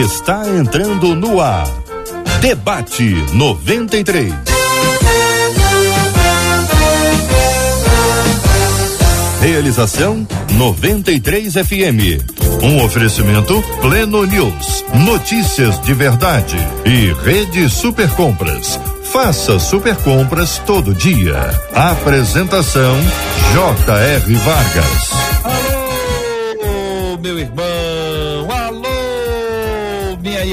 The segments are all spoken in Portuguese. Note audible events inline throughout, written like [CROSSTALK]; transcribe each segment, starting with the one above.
está entrando no ar. Debate 93. Realização 93 FM. Um oferecimento Pleno News. Notícias de verdade. E Rede Super Compras. Faça super compras todo dia. Apresentação J.R. Vargas. Alô, meu irmão.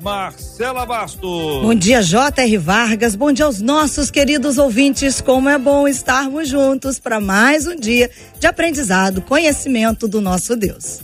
Marcela Bastos. Bom dia, J.R. Vargas. Bom dia aos nossos queridos ouvintes. Como é bom estarmos juntos para mais um dia de aprendizado, conhecimento do nosso Deus.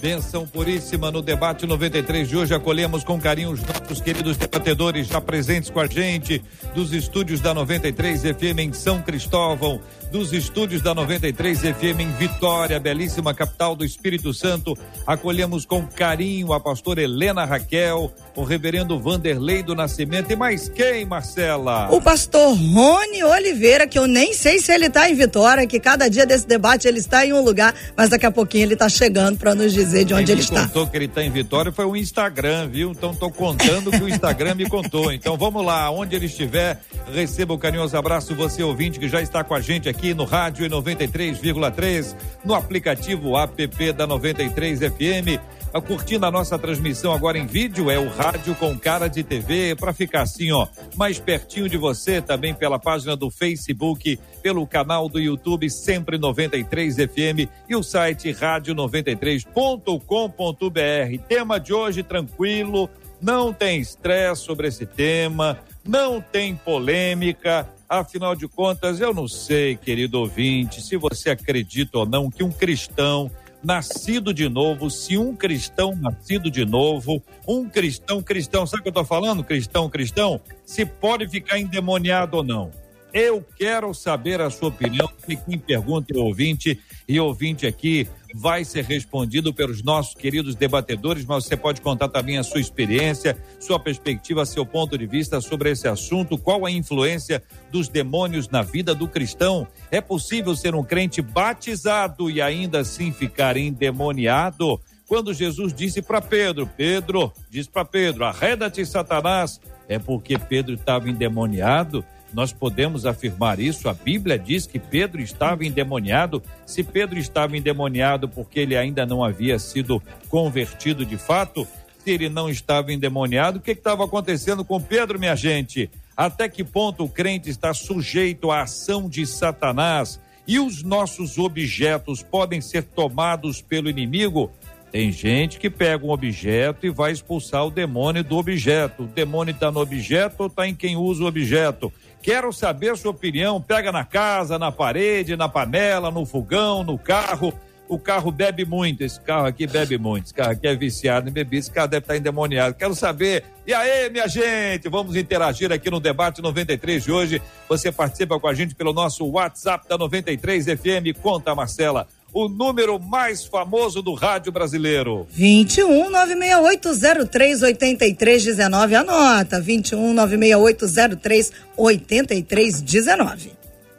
Benção puríssima no debate 93 de hoje. Acolhemos com carinho os nossos queridos debatedores já presentes com a gente dos estúdios da 93 FM em São Cristóvão, dos estúdios da 93 FM em Vitória, belíssima capital do Espírito Santo. Acolhemos com carinho a pastora Helena Raquel, o reverendo Vanderlei do Nascimento e mais quem, Marcela? O pastor Rony Oliveira, que eu nem sei se ele está em Vitória, que cada dia desse debate ele está em um lugar, mas daqui a pouquinho ele está chegando para nos dizer de onde ele, ele está. contou que ele está em Vitória foi o Instagram, viu? Então estou contando que o Instagram me contou. Então vamos lá, onde ele estiver, receba o um carinhoso abraço você ouvinte que já está com a gente aqui no rádio em 93,3, no aplicativo app da 93 FM curtindo a nossa transmissão agora em vídeo, é o Rádio com Cara de TV, para ficar assim, ó, mais pertinho de você, também pela página do Facebook, pelo canal do YouTube Sempre 93 FM e o site rádio93.com.br. Tema de hoje tranquilo, não tem estresse sobre esse tema, não tem polêmica. Afinal de contas, eu não sei, querido ouvinte, se você acredita ou não que um cristão nascido de novo, se um cristão nascido de novo, um cristão cristão, sabe o que eu estou falando? Cristão cristão, se pode ficar endemoniado ou não. Eu quero saber a sua opinião. Quem pergunta é ouvinte, e ouvinte aqui vai ser respondido pelos nossos queridos debatedores, mas você pode contar também a sua experiência, sua perspectiva, seu ponto de vista sobre esse assunto, qual a influência dos demônios na vida do cristão. É possível ser um crente batizado e ainda assim ficar endemoniado? Quando Jesus disse para Pedro, Pedro, diz para Pedro, arreda-te Satanás, é porque Pedro estava endemoniado? Nós podemos afirmar isso. A Bíblia diz que Pedro estava endemoniado. Se Pedro estava endemoniado porque ele ainda não havia sido convertido de fato, se ele não estava endemoniado, o que estava acontecendo com Pedro, minha gente? Até que ponto o crente está sujeito à ação de Satanás? E os nossos objetos podem ser tomados pelo inimigo? Tem gente que pega um objeto e vai expulsar o demônio do objeto. O demônio está no objeto ou está em quem usa o objeto? Quero saber sua opinião. Pega na casa, na parede, na panela, no fogão, no carro. O carro bebe muito. Esse carro aqui bebe muito. Esse carro aqui é viciado em bebida. Esse carro deve estar endemoniado. Quero saber. E aí, minha gente? Vamos interagir aqui no debate 93 de hoje. Você participa com a gente pelo nosso WhatsApp da 93 FM. Conta, Marcela o número mais famoso do rádio brasileiro. 21 96803 8319. Anota. 21 96803 8319.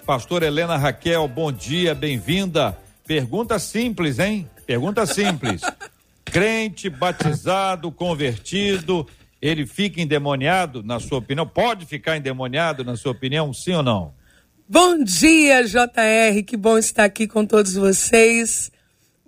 Pastor Helena Raquel, bom dia, bem-vinda. Pergunta simples, hein? Pergunta simples. [LAUGHS] Crente, batizado, convertido, ele fica endemoniado, na sua opinião? Pode ficar endemoniado, na sua opinião, sim ou não? Bom dia, JR. Que bom estar aqui com todos vocês.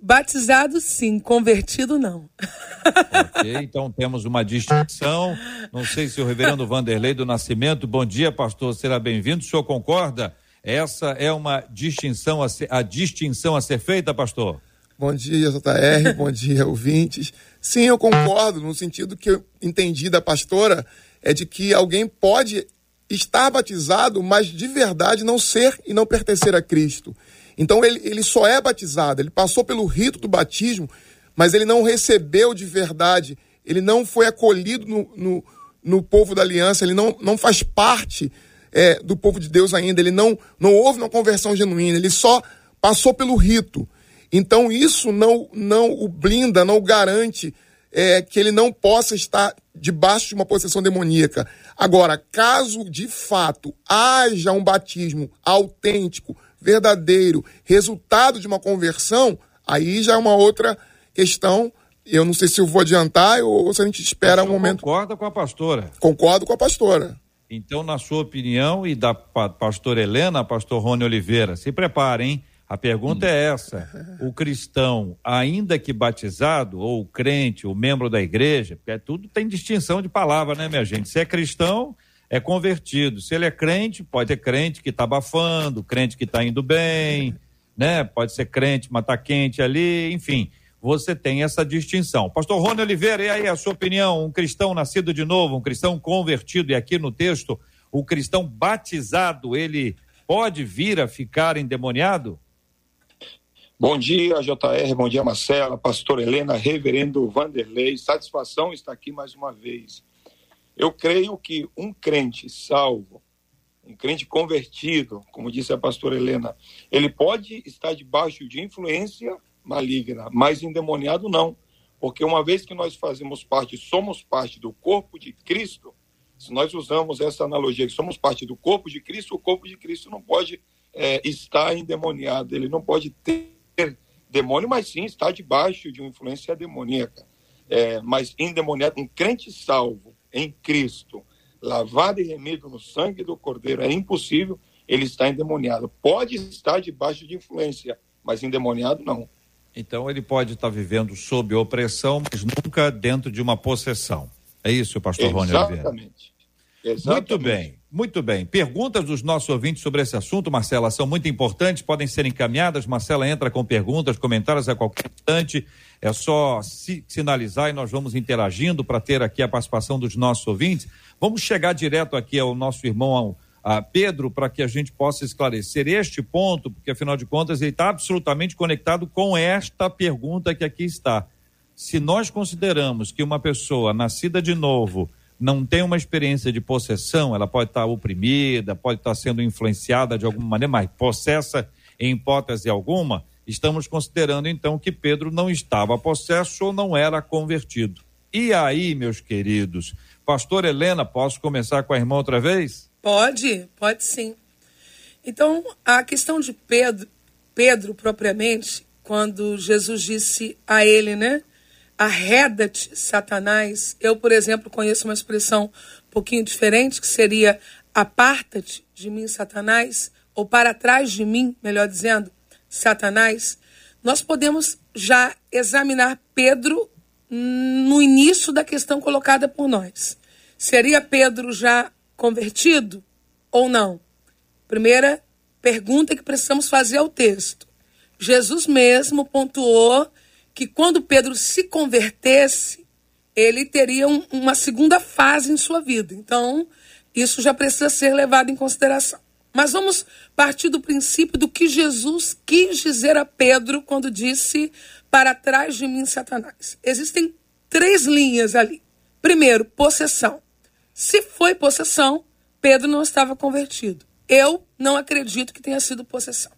Batizado, sim. Convertido, não. [LAUGHS] Ok, então temos uma distinção. Não sei se o reverendo Vanderlei do Nascimento. Bom dia, pastor. Será bem-vindo. O senhor concorda? Essa é uma distinção a ser, a distinção a ser feita, pastor? Bom dia, JR. bom dia, ouvintes. Sim, eu concordo, no sentido que eu entendi da pastora, é de que alguém pode estar batizado, mas de verdade não ser e não pertencer a Cristo. Então ele, ele só é batizado, ele passou pelo rito do batismo, mas ele não recebeu de verdade, ele não foi acolhido no, no, no povo da aliança, ele não, não faz parte é, do povo de Deus ainda, ele não, não houve uma conversão genuína, ele só passou pelo rito. Então isso não, não o blinda, não o garante é, que ele não possa estar debaixo de uma possessão demoníaca. Agora, caso de fato haja um batismo autêntico, verdadeiro, resultado de uma conversão, aí já é uma outra questão. Eu não sei se eu vou adiantar ou se a gente espera um momento. Concorda com a pastora? Concordo com a pastora. Então, na sua opinião e da pastora Helena, pastor Rony Oliveira, se preparem, hein? A pergunta é essa: o cristão, ainda que batizado, ou o crente, o membro da igreja, porque tudo tem distinção de palavra, né, minha gente? Se é cristão, é convertido. Se ele é crente, pode ser crente que está abafando, crente que está indo bem, né? Pode ser crente, mas está quente ali, enfim. Você tem essa distinção. Pastor Rony Oliveira, e aí a sua opinião? Um cristão nascido de novo, um cristão convertido, e aqui no texto, o cristão batizado, ele pode vir a ficar endemoniado? Bom dia, JR, bom dia, Marcela, pastor Helena, reverendo Vanderlei, satisfação estar aqui mais uma vez. Eu creio que um crente salvo, um crente convertido, como disse a pastora Helena, ele pode estar debaixo de influência maligna, mas endemoniado não. Porque uma vez que nós fazemos parte, somos parte do corpo de Cristo, se nós usamos essa analogia que somos parte do corpo de Cristo, o corpo de Cristo não pode é, estar endemoniado, ele não pode ter demônio, mas sim está debaixo de uma influência demoníaca. É, mas endemoniado, um crente salvo em Cristo, lavado e remido no sangue do Cordeiro, é impossível ele estar endemoniado. Pode estar debaixo de influência, mas endemoniado não. Então ele pode estar vivendo sob opressão, mas nunca dentro de uma possessão. É isso, pastor Rony Oliveira? Exatamente. Muito bem, muito bem. Perguntas dos nossos ouvintes sobre esse assunto, Marcela, são muito importantes, podem ser encaminhadas. Marcela entra com perguntas, comentários a qualquer instante. É só sinalizar e nós vamos interagindo para ter aqui a participação dos nossos ouvintes. Vamos chegar direto aqui ao nosso irmão a Pedro para que a gente possa esclarecer este ponto, porque afinal de contas ele está absolutamente conectado com esta pergunta que aqui está. Se nós consideramos que uma pessoa nascida de novo não tem uma experiência de possessão, ela pode estar oprimida, pode estar sendo influenciada de alguma maneira, mas possessa em hipótese alguma, estamos considerando então que Pedro não estava possesso ou não era convertido. E aí, meus queridos, pastor Helena, posso começar com a irmã outra vez? Pode, pode sim. Então, a questão de Pedro, Pedro propriamente, quando Jesus disse a ele, né? Arreda-te, Satanás. Eu, por exemplo, conheço uma expressão um pouquinho diferente, que seria aparta-te de mim, Satanás, ou para trás de mim, melhor dizendo, Satanás. Nós podemos já examinar Pedro no início da questão colocada por nós. Seria Pedro já convertido ou não? Primeira pergunta que precisamos fazer ao texto. Jesus mesmo pontuou que quando Pedro se convertesse, ele teria um, uma segunda fase em sua vida. Então, isso já precisa ser levado em consideração. Mas vamos partir do princípio do que Jesus quis dizer a Pedro quando disse: Para trás de mim, Satanás. Existem três linhas ali. Primeiro, possessão. Se foi possessão, Pedro não estava convertido. Eu não acredito que tenha sido possessão.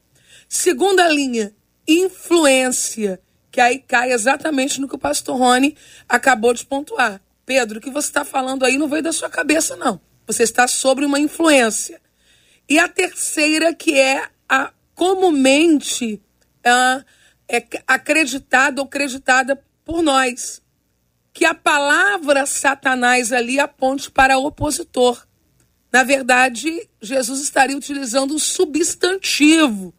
Segunda linha, influência que aí cai exatamente no que o pastor Rony acabou de pontuar. Pedro, o que você está falando aí não veio da sua cabeça, não. Você está sobre uma influência. E a terceira, que é a comumente uh, é acreditada ou acreditada por nós, que a palavra Satanás ali aponte para opositor. Na verdade, Jesus estaria utilizando um substantivo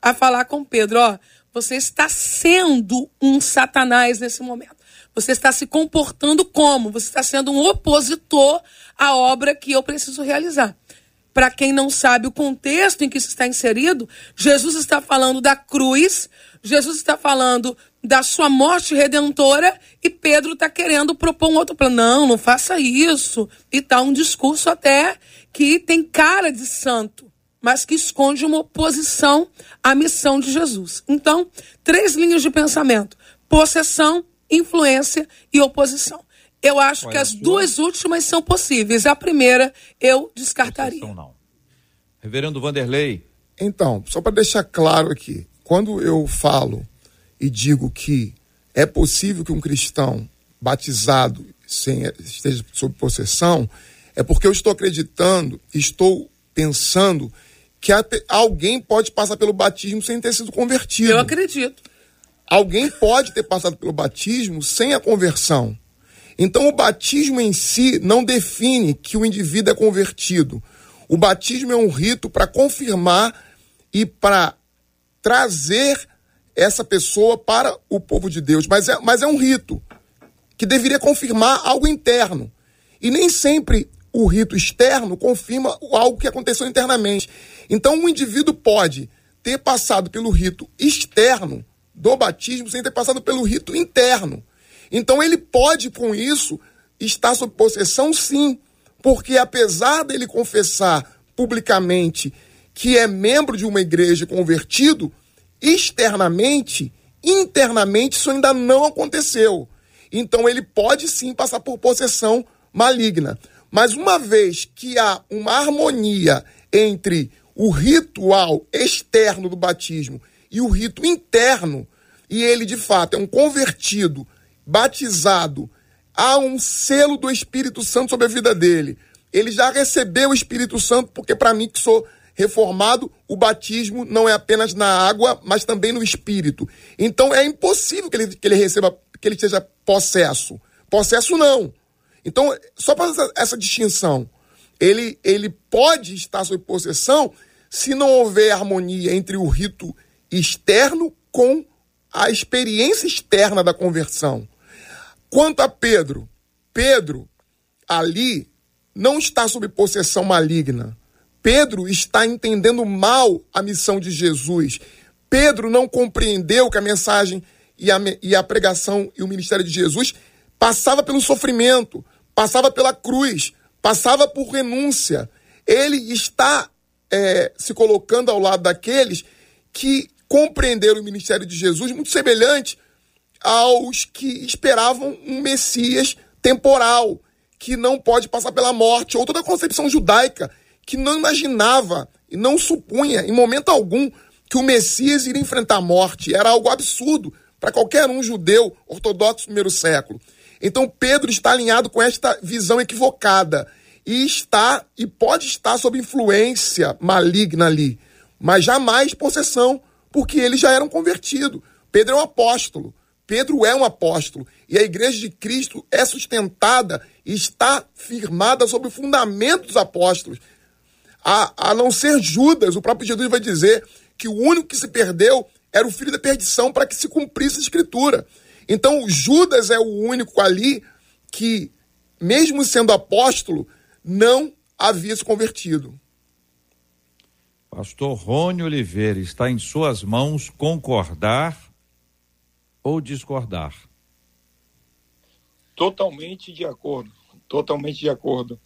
a falar com Pedro. Ó, você está sendo um Satanás nesse momento. Você está se comportando como? Você está sendo um opositor à obra que eu preciso realizar. Para quem não sabe o contexto em que isso está inserido, Jesus está falando da cruz, Jesus está falando da sua morte redentora e Pedro está querendo propor um outro plano. Não, não faça isso. E tal, um discurso até que tem cara de santo mas que esconde uma oposição à missão de Jesus. Então, três linhas de pensamento: possessão, influência e oposição. Eu acho Olha que as sua... duas últimas são possíveis. A primeira eu descartaria. Possessão, não. Reverendo Vanderlei. Então, só para deixar claro aqui, quando eu falo e digo que é possível que um cristão batizado sem, esteja sob possessão, é porque eu estou acreditando, estou pensando que alguém pode passar pelo batismo sem ter sido convertido. Eu acredito. Alguém pode ter passado pelo batismo sem a conversão. Então, o batismo em si não define que o indivíduo é convertido. O batismo é um rito para confirmar e para trazer essa pessoa para o povo de Deus. Mas é, mas é um rito que deveria confirmar algo interno. E nem sempre o rito externo confirma algo que aconteceu internamente. Então, um indivíduo pode ter passado pelo rito externo do batismo sem ter passado pelo rito interno. Então, ele pode, com isso, estar sob possessão, sim, porque apesar dele confessar publicamente que é membro de uma igreja convertido, externamente, internamente, isso ainda não aconteceu. Então, ele pode sim passar por possessão maligna. Mas uma vez que há uma harmonia entre o ritual externo do batismo e o rito interno, e ele de fato é um convertido, batizado, há um selo do Espírito Santo sobre a vida dele. Ele já recebeu o Espírito Santo, porque para mim que sou reformado, o batismo não é apenas na água, mas também no Espírito. Então é impossível que ele, que ele receba, que ele seja possesso. Possesso não. Então, só para essa, essa distinção, ele, ele pode estar sob possessão se não houver harmonia entre o rito externo com a experiência externa da conversão. Quanto a Pedro, Pedro ali não está sob possessão maligna. Pedro está entendendo mal a missão de Jesus. Pedro não compreendeu que a mensagem e a, e a pregação e o ministério de Jesus passava pelo sofrimento, passava pela cruz, passava por renúncia. Ele está é, se colocando ao lado daqueles que compreenderam o ministério de Jesus muito semelhante aos que esperavam um Messias temporal, que não pode passar pela morte, ou toda a concepção judaica, que não imaginava e não supunha, em momento algum, que o Messias iria enfrentar a morte. Era algo absurdo para qualquer um judeu ortodoxo do primeiro século. Então Pedro está alinhado com esta visão equivocada e está e pode estar sob influência maligna ali, mas jamais possessão, porque ele já era um convertido. Pedro é um apóstolo. Pedro é um apóstolo e a igreja de Cristo é sustentada e está firmada sobre o fundamento dos apóstolos. A, a não ser Judas, o próprio Jesus vai dizer que o único que se perdeu era o filho da perdição para que se cumprisse a escritura. Então, Judas é o único ali que, mesmo sendo apóstolo, não havia se convertido. Pastor Rony Oliveira, está em suas mãos concordar ou discordar? Totalmente de acordo, totalmente de acordo.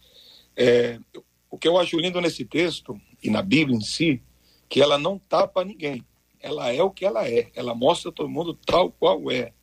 É, o que eu acho lindo nesse texto e na Bíblia em si, que ela não tapa ninguém. Ela é o que ela é. Ela mostra todo mundo tal qual é.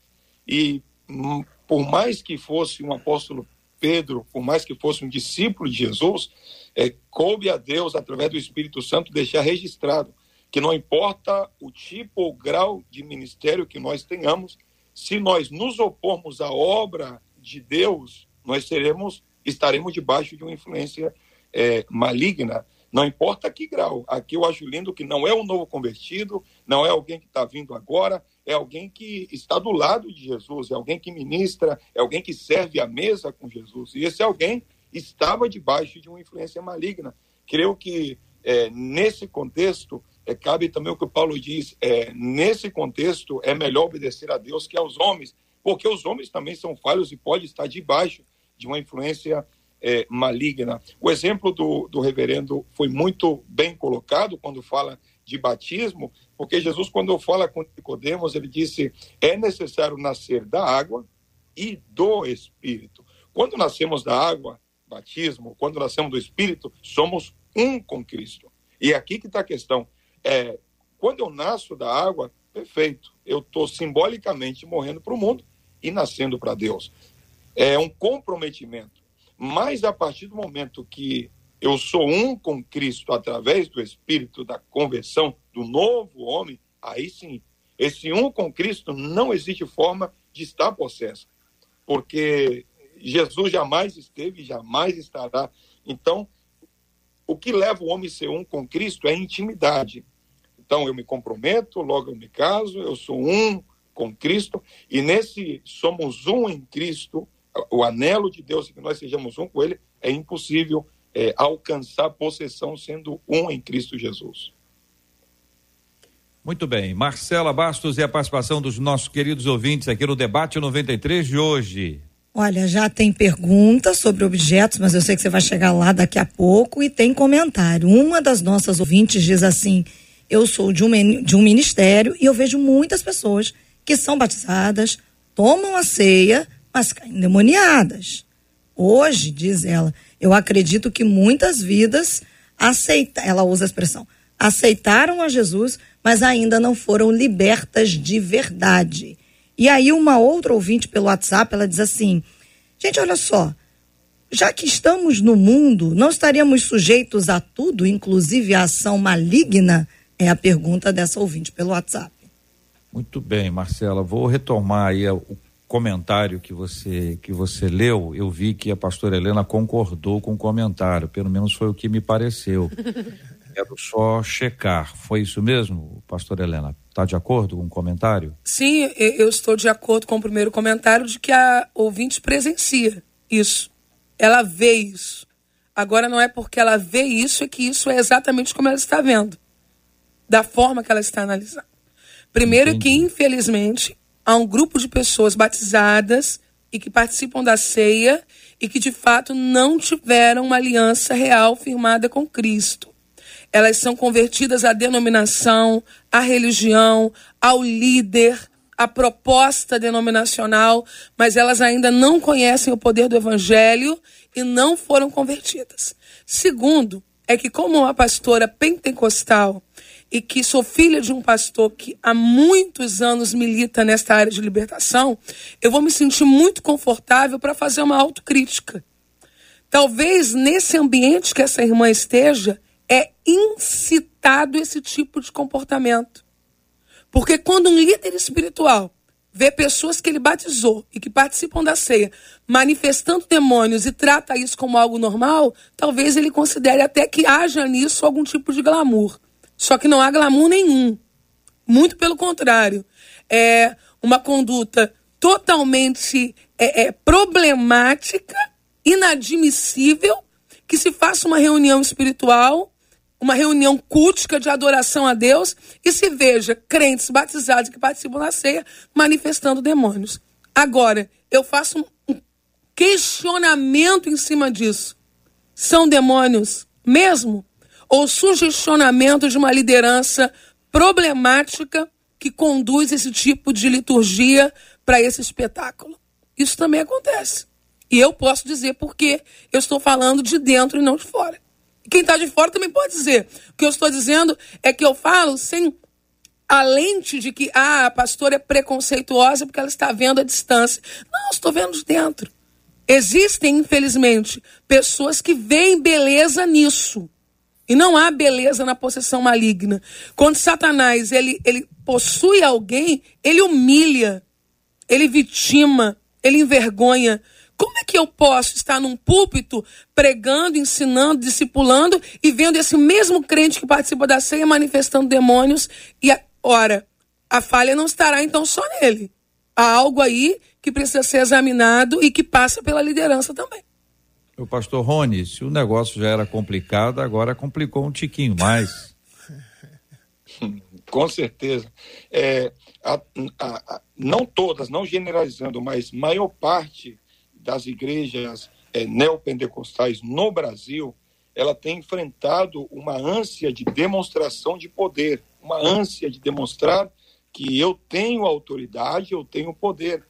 E hum, por mais que fosse um apóstolo Pedro, por mais que fosse um discípulo de Jesus, é, coube a Deus, através do Espírito Santo, deixar registrado que não importa o tipo ou grau de ministério que nós tenhamos, se nós nos opormos à obra de Deus, nós seremos, estaremos debaixo de uma influência é, maligna não importa que grau. Aqui eu acho lindo que não é um novo convertido, não é alguém que está vindo agora, é alguém que está do lado de Jesus, é alguém que ministra, é alguém que serve à mesa com Jesus. E esse alguém estava debaixo de uma influência maligna. Creio que é, nesse contexto, é, cabe também o que o Paulo diz, é, nesse contexto é melhor obedecer a Deus que aos homens, porque os homens também são falhos e podem estar debaixo de uma influência é, maligna. O exemplo do, do reverendo foi muito bem colocado quando fala de batismo, porque Jesus, quando fala com Nicodemos, ele disse: é necessário nascer da água e do Espírito. Quando nascemos da água, batismo, quando nascemos do Espírito, somos um com Cristo. E é aqui que está a questão. É, quando eu nasço da água, perfeito, eu estou simbolicamente morrendo para o mundo e nascendo para Deus. É um comprometimento. Mas a partir do momento que eu sou um com Cristo através do Espírito da conversão do novo homem, aí sim Esse um com Cristo não existe forma de estar possessa, porque Jesus jamais esteve e jamais estará. Então, o que leva o homem a ser um com Cristo é intimidade. Então, eu me comprometo, logo eu me caso, eu sou um com Cristo, e nesse somos um em Cristo, o anelo de Deus é que nós sejamos um com Ele, é impossível é, alcançar possessão sendo um em Cristo Jesus. Muito bem. Marcela Bastos e a participação dos nossos queridos ouvintes aqui no debate 93 de hoje. Olha, já tem perguntas sobre objetos, mas eu sei que você vai chegar lá daqui a pouco e tem comentário. Uma das nossas ouvintes diz assim: Eu sou de um, de um ministério e eu vejo muitas pessoas que são batizadas, tomam a ceia, mas caem endemoniadas. Hoje, diz ela, eu acredito que muitas vidas aceitaram, ela usa a expressão, aceitaram a Jesus, mas ainda não foram libertas de verdade. E aí uma outra ouvinte pelo WhatsApp, ela diz assim: "Gente, olha só, já que estamos no mundo, não estaríamos sujeitos a tudo, inclusive a ação maligna?" É a pergunta dessa ouvinte pelo WhatsApp. Muito bem, Marcela, vou retomar aí o comentário que você que você leu, eu vi que a pastora Helena concordou com o comentário, pelo menos foi o que me pareceu. [LAUGHS] Quero só checar, foi isso mesmo, pastora Helena? Está de acordo com o comentário? Sim, eu estou de acordo com o primeiro comentário de que a ouvinte presencia isso. Ela vê isso. Agora não é porque ela vê isso, é que isso é exatamente como ela está vendo. Da forma que ela está analisando. Primeiro Entendi. que, infelizmente, há um grupo de pessoas batizadas e que participam da ceia e que de fato não tiveram uma aliança real firmada com Cristo. Elas são convertidas à denominação, à religião, ao líder, à proposta denominacional, mas elas ainda não conhecem o poder do evangelho e não foram convertidas. Segundo, é que como uma pastora pentecostal, e que sou filha de um pastor que há muitos anos milita nesta área de libertação, eu vou me sentir muito confortável para fazer uma autocrítica. Talvez nesse ambiente que essa irmã esteja, é incitado esse tipo de comportamento. Porque quando um líder espiritual vê pessoas que ele batizou e que participam da ceia manifestando demônios e trata isso como algo normal, talvez ele considere até que haja nisso algum tipo de glamour. Só que não há glamour nenhum. Muito pelo contrário. É uma conduta totalmente é, é, problemática, inadmissível, que se faça uma reunião espiritual, uma reunião cultica de adoração a Deus e se veja crentes batizados que participam da ceia manifestando demônios. Agora, eu faço um questionamento em cima disso. São demônios mesmo? Ou sugestionamento de uma liderança problemática que conduz esse tipo de liturgia para esse espetáculo. Isso também acontece. E eu posso dizer porque eu estou falando de dentro e não de fora. Quem está de fora também pode dizer. O que eu estou dizendo é que eu falo sem a lente de que ah, a pastora é preconceituosa porque ela está vendo a distância. Não, estou vendo de dentro. Existem, infelizmente, pessoas que veem beleza nisso. E não há beleza na possessão maligna. Quando Satanás ele, ele possui alguém, ele humilha, ele vitima, ele envergonha. Como é que eu posso estar num púlpito pregando, ensinando, discipulando e vendo esse mesmo crente que participa da ceia manifestando demônios? E, a, ora, a falha não estará então só nele. Há algo aí que precisa ser examinado e que passa pela liderança também. O pastor Rony, se o negócio já era complicado, agora complicou um tiquinho mais. [LAUGHS] Com certeza. É, a, a, a, não todas, não generalizando, mas maior parte das igrejas é, neopentecostais no Brasil, ela tem enfrentado uma ânsia de demonstração de poder, uma ânsia de demonstrar que eu tenho autoridade, eu tenho poder.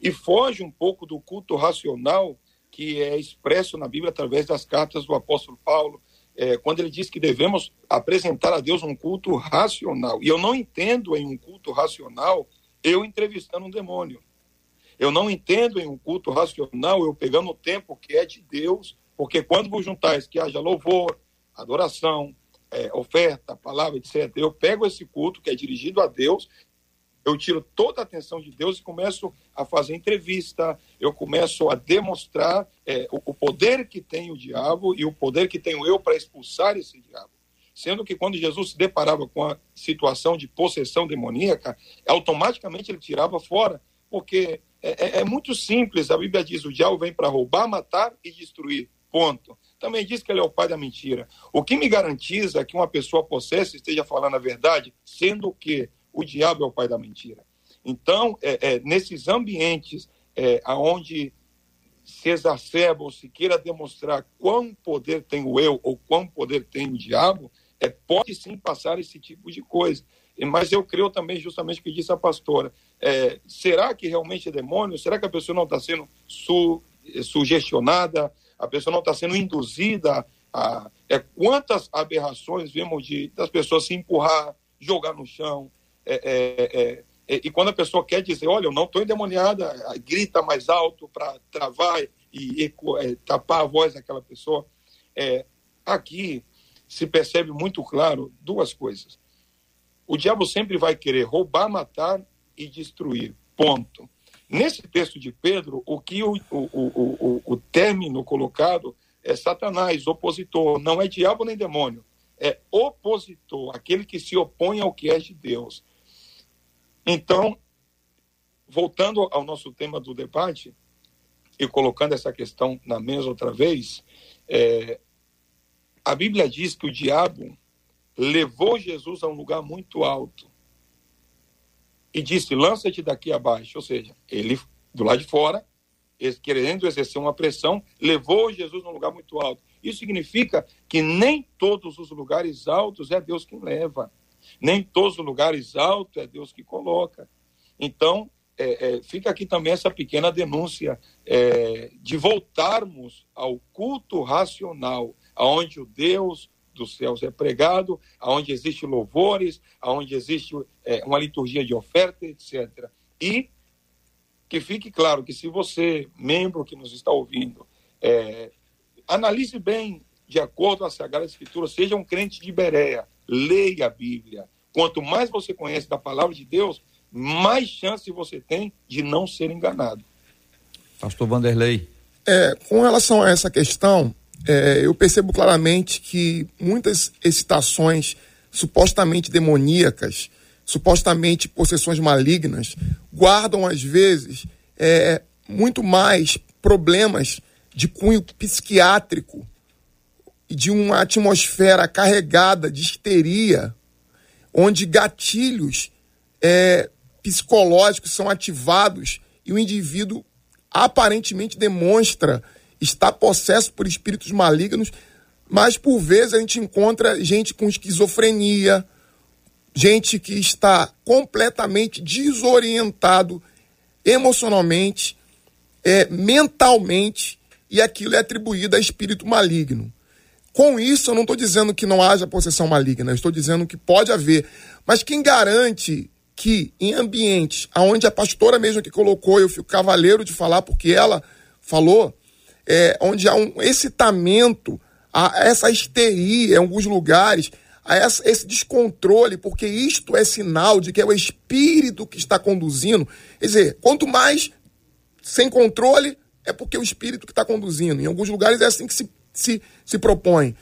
E foge um pouco do culto racional que é expresso na Bíblia através das cartas do apóstolo Paulo, é, quando ele diz que devemos apresentar a Deus um culto racional. E eu não entendo em um culto racional eu entrevistando um demônio. Eu não entendo em um culto racional eu pegando o tempo que é de Deus, porque quando vos juntais que haja louvor, adoração, é, oferta, palavra, etc., eu pego esse culto que é dirigido a Deus eu tiro toda a atenção de Deus e começo a fazer entrevista, eu começo a demonstrar é, o, o, poder que tem o diabo e o poder que tenho eu para expulsar esse diabo. Sendo que quando Jesus se deparava com a situação de possessão demoníaca, automaticamente ele tirava fora, porque é, é, é muito simples. A Bíblia diz: o diabo vem para roubar, matar e destruir. Ponto. Também diz que ele é o pai da mentira. O que me garantiza que uma pessoa possessa esteja falando a verdade, sendo que o diabo é o pai da mentira. Então, é, é, nesses ambientes é, onde se exacerba ou se queira demonstrar quão poder tem o eu ou quão poder tem o diabo, é, pode sim passar esse tipo de coisa. Mas eu creio também, justamente o que disse a pastora, é, será que realmente é demônio? Será que a pessoa não está sendo su, sugestionada? A pessoa não está sendo induzida a... É, quantas aberrações vemos de, das pessoas se empurrar, jogar no chão, é, é, é, é, e quando a pessoa quer dizer, olha, eu não estou endemoniada, grita mais alto para travar e, é, tapar a voz daquela pessoa. aqui se percebe muito claro duas coisas. O diabo sempre vai querer roubar, matar e destruir. Ponto. Nesse texto de Pedro, o que o, o, o, o, término colocado é Satanás, opositor, não é diabo nem demônio, é opositor, aquele que se opõe ao que é de Deus. Então, voltando ao nosso tema do debate e colocando essa questão na mesa outra vez, é, a Bíblia diz que o diabo levou Jesus a um lugar muito alto e disse: lança-te daqui abaixo. Ou seja, ele, do lado de fora, querendo exercer uma pressão, levou Jesus a um lugar muito alto. Isso significa que nem todos os lugares altos é Deus quem leva. Nem todos os lugares altos é Deus que coloca. Então, é, é, fica aqui também essa pequena denúncia é, de voltarmos ao culto racional, aonde o Deus dos céus é pregado, aonde existe louvores, aonde existe é, uma liturgia de oferta, etc. E que fique claro que se você, membro que nos está ouvindo, é, analise bem de acordo com a Sagrada Escritura, seja um crente de Berea, leia a Bíblia. Quanto mais você conhece da palavra de Deus, mais chance você tem de não ser enganado. Pastor Vanderlei. É, com relação a essa questão, é, eu percebo claramente que muitas excitações supostamente demoníacas, supostamente possessões malignas, guardam às vezes é, muito mais problemas de cunho psiquiátrico de uma atmosfera carregada de histeria, onde gatilhos é, psicológicos são ativados e o indivíduo aparentemente demonstra estar possesso por espíritos malignos, mas por vezes a gente encontra gente com esquizofrenia, gente que está completamente desorientado emocionalmente, é, mentalmente, e aquilo é atribuído a espírito maligno. Com isso, eu não estou dizendo que não haja possessão maligna, eu estou dizendo que pode haver. Mas quem garante que em ambientes onde a pastora mesmo que colocou, eu fico cavaleiro de falar porque ela falou, é, onde há um excitamento, a essa histeria em alguns lugares, a essa, esse descontrole, porque isto é sinal de que é o espírito que está conduzindo. Quer dizer, quanto mais sem controle, é porque é o espírito que está conduzindo. Em alguns lugares é assim que se se, se propõe.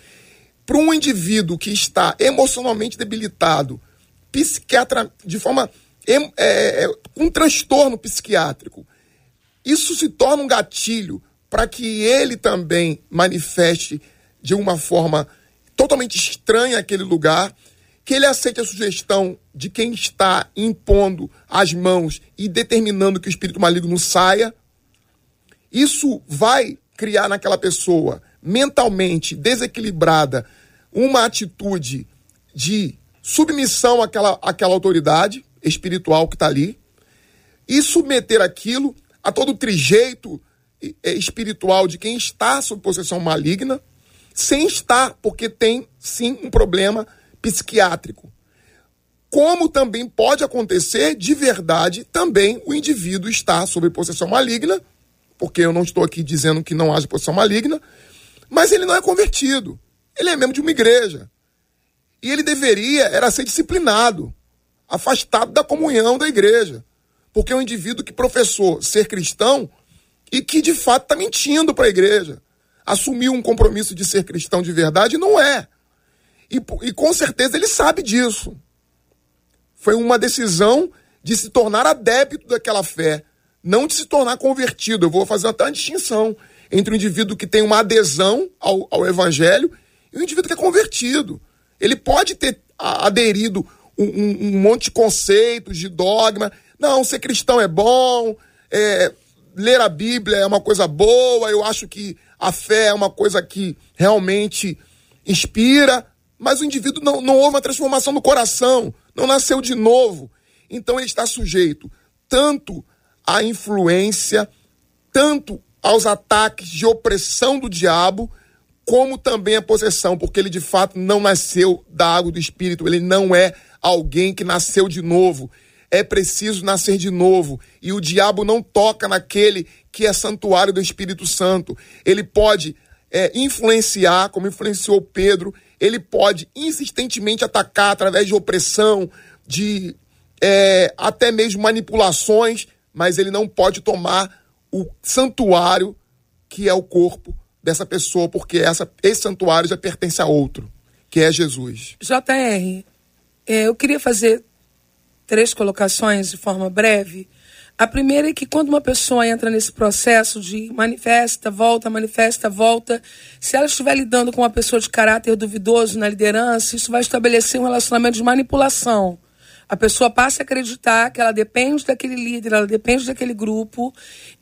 Para um indivíduo que está emocionalmente debilitado, psiquiatra, de forma. É, é, um transtorno psiquiátrico, isso se torna um gatilho para que ele também manifeste de uma forma totalmente estranha aquele lugar, que ele aceite a sugestão de quem está impondo as mãos e determinando que o espírito maligno saia. Isso vai criar naquela pessoa mentalmente desequilibrada uma atitude de submissão àquela, àquela autoridade espiritual que está ali e submeter aquilo a todo trijeito é, espiritual de quem está sob possessão maligna, sem estar, porque tem sim um problema psiquiátrico. Como também pode acontecer de verdade também o indivíduo estar sob possessão maligna, porque eu não estou aqui dizendo que não haja possessão maligna, mas ele não é convertido. Ele é membro de uma igreja. E ele deveria era ser disciplinado. afastado da comunhão da igreja. Porque é um indivíduo que professou ser cristão e que de fato está mentindo para a igreja. Assumiu um compromisso de ser cristão de verdade e não é. E, e com certeza ele sabe disso. Foi uma decisão de se tornar adepto daquela fé, não de se tornar convertido. Eu vou fazer até uma distinção entre o indivíduo que tem uma adesão ao, ao evangelho e o indivíduo que é convertido. Ele pode ter aderido um, um, um monte de conceitos, de dogma. Não, ser cristão é bom, é, ler a Bíblia é uma coisa boa, eu acho que a fé é uma coisa que realmente inspira, mas o indivíduo não, não houve uma transformação no coração, não nasceu de novo. Então ele está sujeito tanto à influência, tanto aos ataques de opressão do diabo, como também a possessão, porque ele de fato não nasceu da água do Espírito, ele não é alguém que nasceu de novo. É preciso nascer de novo. E o diabo não toca naquele que é santuário do Espírito Santo. Ele pode é, influenciar, como influenciou Pedro, ele pode insistentemente atacar através de opressão, de é, até mesmo manipulações, mas ele não pode tomar o santuário que é o corpo dessa pessoa, porque essa, esse santuário já pertence a outro, que é Jesus. JR, é, eu queria fazer três colocações de forma breve. A primeira é que quando uma pessoa entra nesse processo de manifesta, volta, manifesta, volta, se ela estiver lidando com uma pessoa de caráter duvidoso na liderança, isso vai estabelecer um relacionamento de manipulação. A pessoa passa a acreditar que ela depende daquele líder, ela depende daquele grupo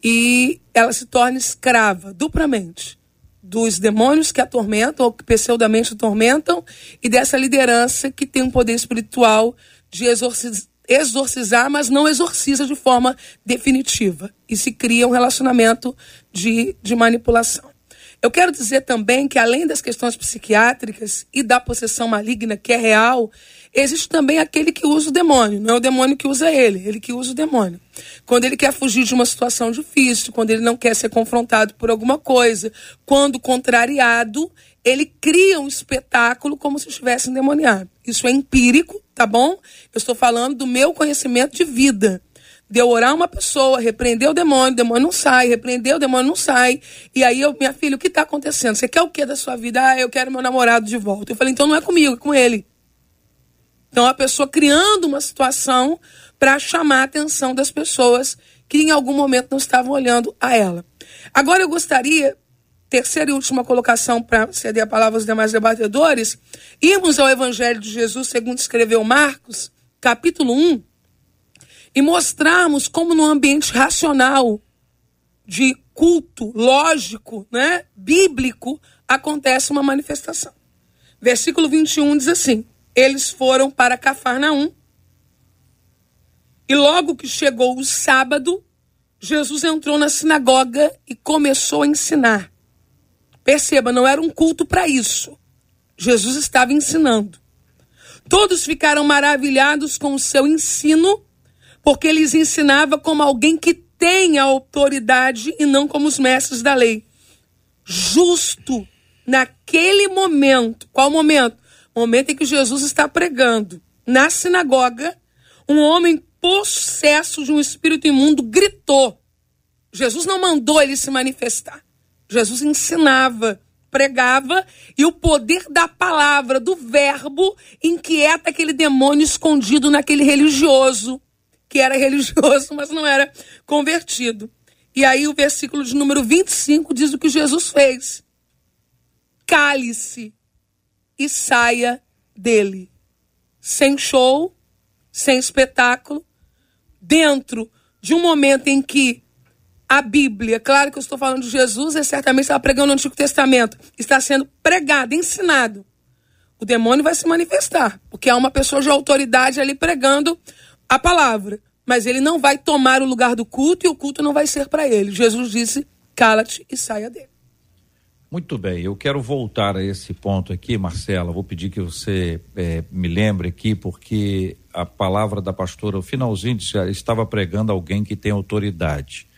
e ela se torna escrava, duplamente dos demônios que atormentam ou que pseudamente atormentam e dessa liderança que tem um poder espiritual de exorcizar, mas não exorciza de forma definitiva. E se cria um relacionamento de, de manipulação. Eu quero dizer também que, além das questões psiquiátricas e da possessão maligna, que é real, existe também aquele que usa o demônio. Não é o demônio que usa ele, ele que usa o demônio. Quando ele quer fugir de uma situação difícil, quando ele não quer ser confrontado por alguma coisa, quando contrariado, ele cria um espetáculo como se estivesse endemoniado. Isso é empírico, tá bom? Eu estou falando do meu conhecimento de vida de eu orar uma pessoa, repreender o demônio, o demônio não sai, repreender o demônio não sai. E aí eu, minha filha, o que está acontecendo? Você quer o que da sua vida? Ah, eu quero meu namorado de volta. Eu falei, então não é comigo, é com ele. Então, a pessoa criando uma situação para chamar a atenção das pessoas que em algum momento não estavam olhando a ela. Agora, eu gostaria, terceira e última colocação para ceder a palavra aos demais debatedores, irmos ao Evangelho de Jesus, segundo escreveu Marcos, capítulo 1, e mostrarmos como no ambiente racional, de culto, lógico, né, bíblico, acontece uma manifestação. Versículo 21 diz assim: eles foram para Cafarnaum. E logo que chegou o sábado, Jesus entrou na sinagoga e começou a ensinar. Perceba, não era um culto para isso. Jesus estava ensinando. Todos ficaram maravilhados com o seu ensino, porque ele ensinava como alguém que tem a autoridade e não como os mestres da lei. Justo naquele momento. Qual momento? momento em que Jesus está pregando na sinagoga, um homem possesso de um espírito imundo gritou. Jesus não mandou ele se manifestar. Jesus ensinava, pregava e o poder da palavra, do verbo, inquieta aquele demônio escondido naquele religioso, que era religioso, mas não era convertido. E aí o versículo de número 25 diz o que Jesus fez. Cale-se e saia dele. Sem show, sem espetáculo, dentro de um momento em que a Bíblia, claro que eu estou falando de Jesus, ele certamente estava pregando no Antigo Testamento, está sendo pregado, ensinado. O demônio vai se manifestar, porque há uma pessoa de autoridade ali pregando a palavra. Mas ele não vai tomar o lugar do culto e o culto não vai ser para ele. Jesus disse: cala-te e saia dele. Muito bem, eu quero voltar a esse ponto aqui, Marcela. Vou pedir que você é, me lembre aqui, porque a palavra da pastora, o finalzinho, já estava pregando alguém que tem autoridade.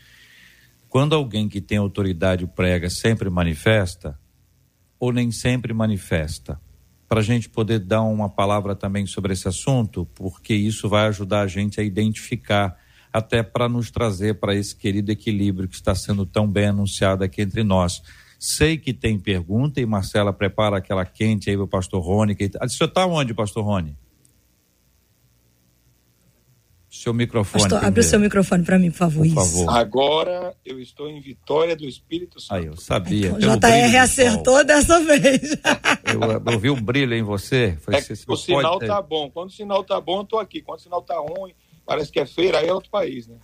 Quando alguém que tem autoridade prega, sempre manifesta ou nem sempre manifesta? Para a gente poder dar uma palavra também sobre esse assunto, porque isso vai ajudar a gente a identificar, até para nos trazer para esse querido equilíbrio que está sendo tão bem anunciado aqui entre nós. Sei que tem pergunta e Marcela prepara aquela quente aí para o pastor Rony. Que... Ah, o senhor está onde, pastor Rony? Seu microfone. Pastor, abre o seu microfone para mim, por favor. Por favor. Agora eu estou em Vitória do Espírito Santo. Aí, eu sabia. Então, JR acertou dessa vez. [LAUGHS] eu, eu vi um brilho em você. Foi, é, o sinal tá bom. Quando o sinal tá bom, eu tô aqui. Quando o sinal tá ruim, parece que é feira, aí é outro país, né?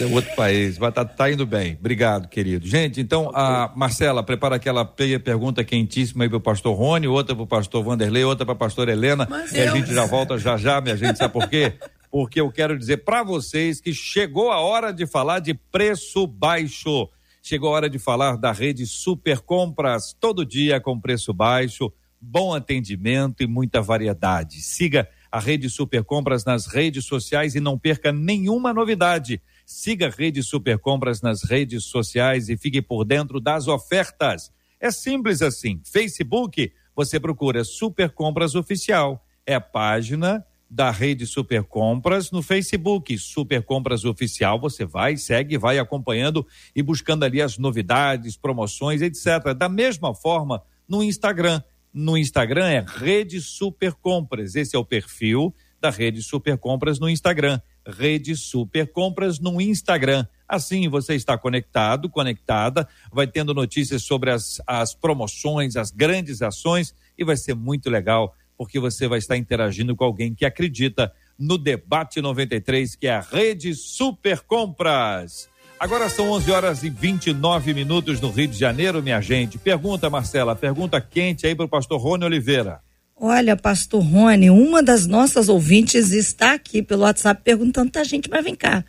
É outro país, mas tá, tá, indo bem. Obrigado, querido. Gente, então, a Marcela, prepara aquela pergunta quentíssima aí pro pastor Rony, outra pro pastor Vanderlei, outra pra pastor Helena. Mas e eu... a gente já volta já já, minha gente. Sabe por quê? [LAUGHS] porque eu quero dizer para vocês que chegou a hora de falar de preço baixo. Chegou a hora de falar da rede Super Compras, todo dia com preço baixo, bom atendimento e muita variedade. Siga a rede Super Compras nas redes sociais e não perca nenhuma novidade. Siga a rede Super Compras nas redes sociais e fique por dentro das ofertas. É simples assim. Facebook, você procura Super Compras Oficial. É a página da rede Super Compras no Facebook, Super Compras Oficial. Você vai, segue, vai acompanhando e buscando ali as novidades, promoções, etc. Da mesma forma, no Instagram. No Instagram é Rede Super Compras. Esse é o perfil da Rede Super Compras no Instagram. Rede Super Compras no Instagram. Assim você está conectado, conectada, vai tendo notícias sobre as, as promoções, as grandes ações e vai ser muito legal porque você vai estar interagindo com alguém que acredita no Debate 93, que é a Rede Super Compras. Agora são 11 horas e 29 minutos no Rio de Janeiro, minha gente. Pergunta, Marcela, pergunta quente aí para o pastor Rony Oliveira. Olha, pastor Rony, uma das nossas ouvintes está aqui pelo WhatsApp perguntando a gente, mas vem cá.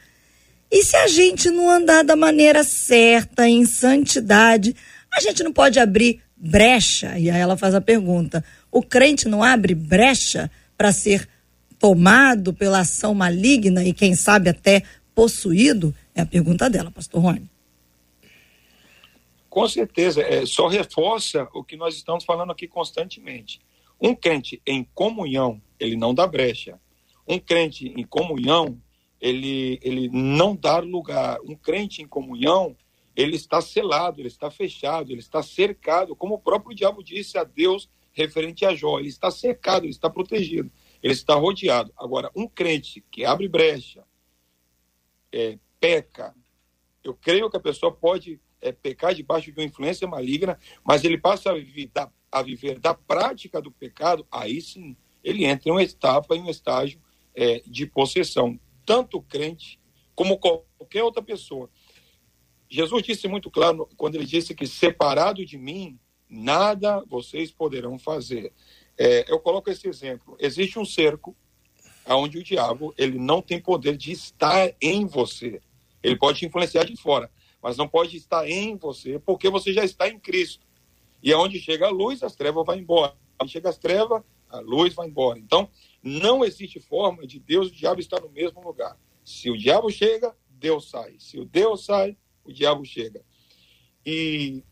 E se a gente não andar da maneira certa, em santidade, a gente não pode abrir brecha? E aí ela faz a pergunta: o crente não abre brecha para ser tomado pela ação maligna e, quem sabe, até possuído? É a pergunta dela, pastor Rony. Com certeza, é, só reforça o que nós estamos falando aqui constantemente. Um crente em comunhão, ele não dá brecha. Um crente em comunhão, ele, ele não dá lugar. Um crente em comunhão, ele está selado, ele está fechado, ele está cercado, como o próprio diabo disse a Deus referente a Jó. Ele está cercado, ele está protegido, ele está rodeado. Agora, um crente que abre brecha, é, peca, eu creio que a pessoa pode é, pecar debaixo de uma influência maligna, mas ele passa a viver, da, a viver da prática do pecado, aí sim, ele entra em uma etapa, em um estágio é, de possessão. Tanto o crente como qualquer outra pessoa. Jesus disse muito claro quando ele disse que separado de mim, nada vocês poderão fazer. É, eu coloco esse exemplo. Existe um cerco onde o diabo ele não tem poder de estar em você. Ele pode te influenciar de fora, mas não pode estar em você, porque você já está em Cristo. E aonde chega a luz, as trevas vão embora. Onde chega as trevas, a luz vai embora. Então, não existe forma de Deus e o diabo estar no mesmo lugar. Se o diabo chega, Deus sai. Se o Deus sai, o diabo chega. E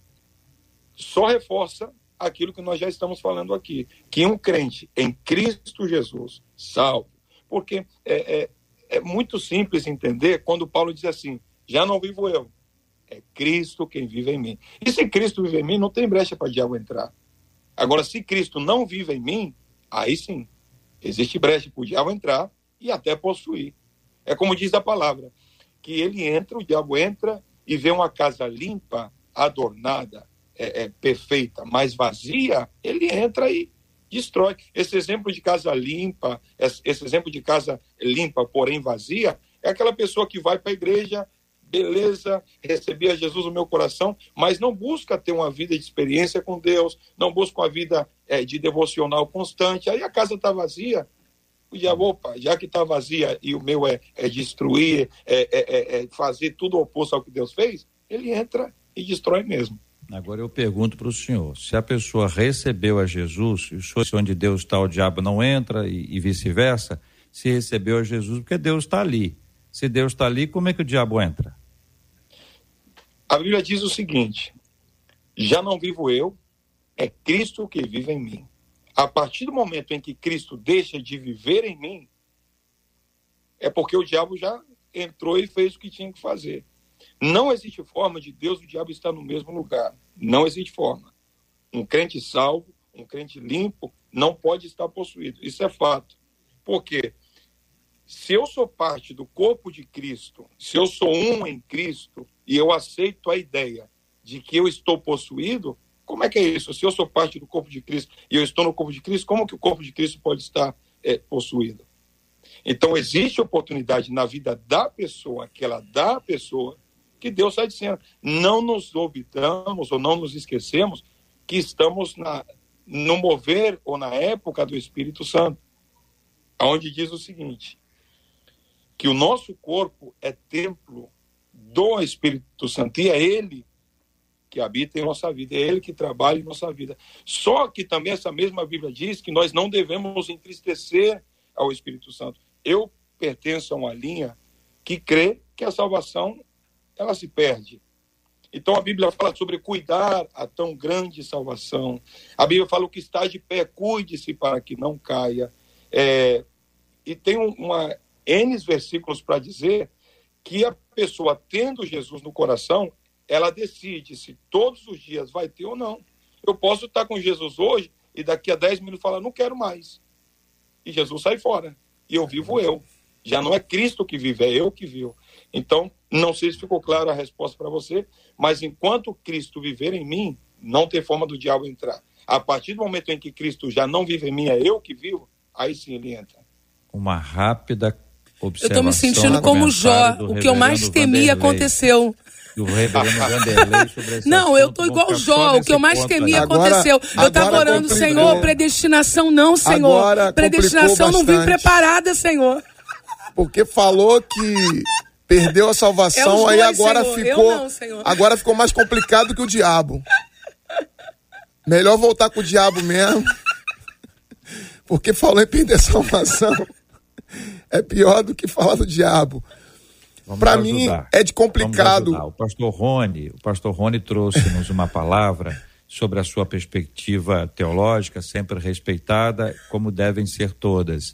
só reforça aquilo que nós já estamos falando aqui, que um crente em Cristo Jesus, salvo, porque é, é, é muito simples entender quando Paulo diz assim, já não vivo eu, é Cristo quem vive em mim. E se Cristo vive em mim, não tem brecha para o diabo entrar. Agora, se Cristo não vive em mim, aí sim, existe brecha para o diabo entrar e até possuir. É como diz a palavra, que ele entra, o diabo entra e vê uma casa limpa, adornada, é, é, perfeita, mas vazia, ele entra e destrói. Esse exemplo de casa limpa, esse exemplo de casa limpa, porém vazia, é aquela pessoa que vai para a igreja, beleza, recebi a Jesus no meu coração, mas não busca ter uma vida de experiência com Deus, não busca uma vida é, de devocional constante. Aí a casa está vazia. Diabo, opa, já que está vazia e o meu é, é destruir, é, é, é fazer tudo oposto ao que Deus fez, ele entra e destrói mesmo. Agora eu pergunto para o senhor: se a pessoa recebeu a Jesus, e o senhor, onde Deus está, o diabo não entra, e, e vice-versa, se recebeu a Jesus, porque Deus está ali. Se Deus está ali, como é que o diabo entra? A Bíblia diz o seguinte: já não vivo eu, é Cristo que vive em mim. A partir do momento em que Cristo deixa de viver em mim, é porque o diabo já entrou e fez o que tinha que fazer. Não existe forma de Deus e o diabo estar no mesmo lugar. Não existe forma. Um crente salvo, um crente limpo, não pode estar possuído. Isso é fato. Por quê? Se eu sou parte do corpo de Cristo, se eu sou um em Cristo, e eu aceito a ideia de que eu estou possuído, como é que é isso? Se eu sou parte do corpo de Cristo e eu estou no corpo de Cristo, como que o corpo de Cristo pode estar é, possuído? Então, existe oportunidade na vida da pessoa, aquela da pessoa, que Deus está dizendo. Não nos obtamos ou não nos esquecemos que estamos na, no mover ou na época do Espírito Santo, onde diz o seguinte: que o nosso corpo é templo do Espírito Santo e é Ele que habita em nossa vida, é Ele que trabalha em nossa vida. Só que também essa mesma Bíblia diz que nós não devemos entristecer ao Espírito Santo. Eu pertenço a uma linha que crê que a salvação ela se perde. Então a Bíblia fala sobre cuidar a tão grande salvação. A Bíblia fala o que está de pé, cuide-se para que não caia. É, e tem uma N versículos para dizer que a pessoa tendo Jesus no coração, ela decide se todos os dias vai ter ou não. Eu posso estar com Jesus hoje e daqui a 10 minutos falar, não quero mais. E Jesus sai fora. E eu vivo eu. Já não é Cristo que vive, é eu que vivo. Então, não sei se ficou clara a resposta para você, mas enquanto Cristo viver em mim, não tem forma do diabo entrar. A partir do momento em que Cristo já não vive em mim, é eu que vivo, aí sim ele entra. Uma rápida observação. Eu estou me sentindo como Jó. O que eu mais temia aconteceu. Reverendo Vanderlei sobre esse Não, assunto. eu tô igual Jó. O que eu mais temia ponto Agora- aconteceu. eu estava agora orando. Senhor, predestinação não, Senhor. Agora predestinação não vim preparada, Senhor. Porque falou que perdeu a É salvação, os aí dois, agora Senhor. ficou. Eu não, agora ficou mais complicado que o diabo. Melhor voltar com o diabo mesmo. Porque falou em perder a salvação. É pior do que falar do diabo. Ajudar. mim, é de complicado. O pastor Rony, o pastor Rony trouxe-nos uma palavra sobre a sua perspectiva teológica, sempre respeitada, como devem ser todas,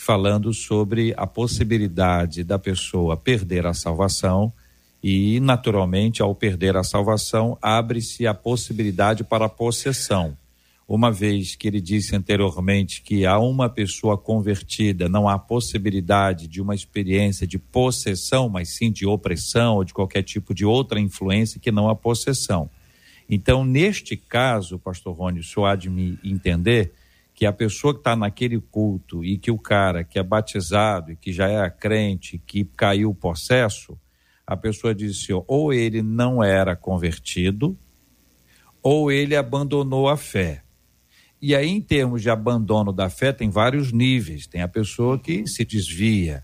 falando sobre a possibilidade da pessoa perder a salvação e, naturalmente, ao perder a salvação, abre-se a possibilidade para a possessão. Uma vez que ele disse anteriormente que a uma pessoa convertida não há possibilidade de uma experiência de possessão, mas sim de opressão ou de qualquer tipo de outra influência que não a possessão. Então, neste caso, pastor Rony, o senhor há de me entender que a pessoa que está naquele culto e que o cara que é batizado e que já é crente, que caiu o processo, a pessoa disse, ó, ou ele não era convertido, ou ele abandonou a fé. E aí, em termos de abandono da fé, tem vários níveis. Tem a pessoa que se desvia,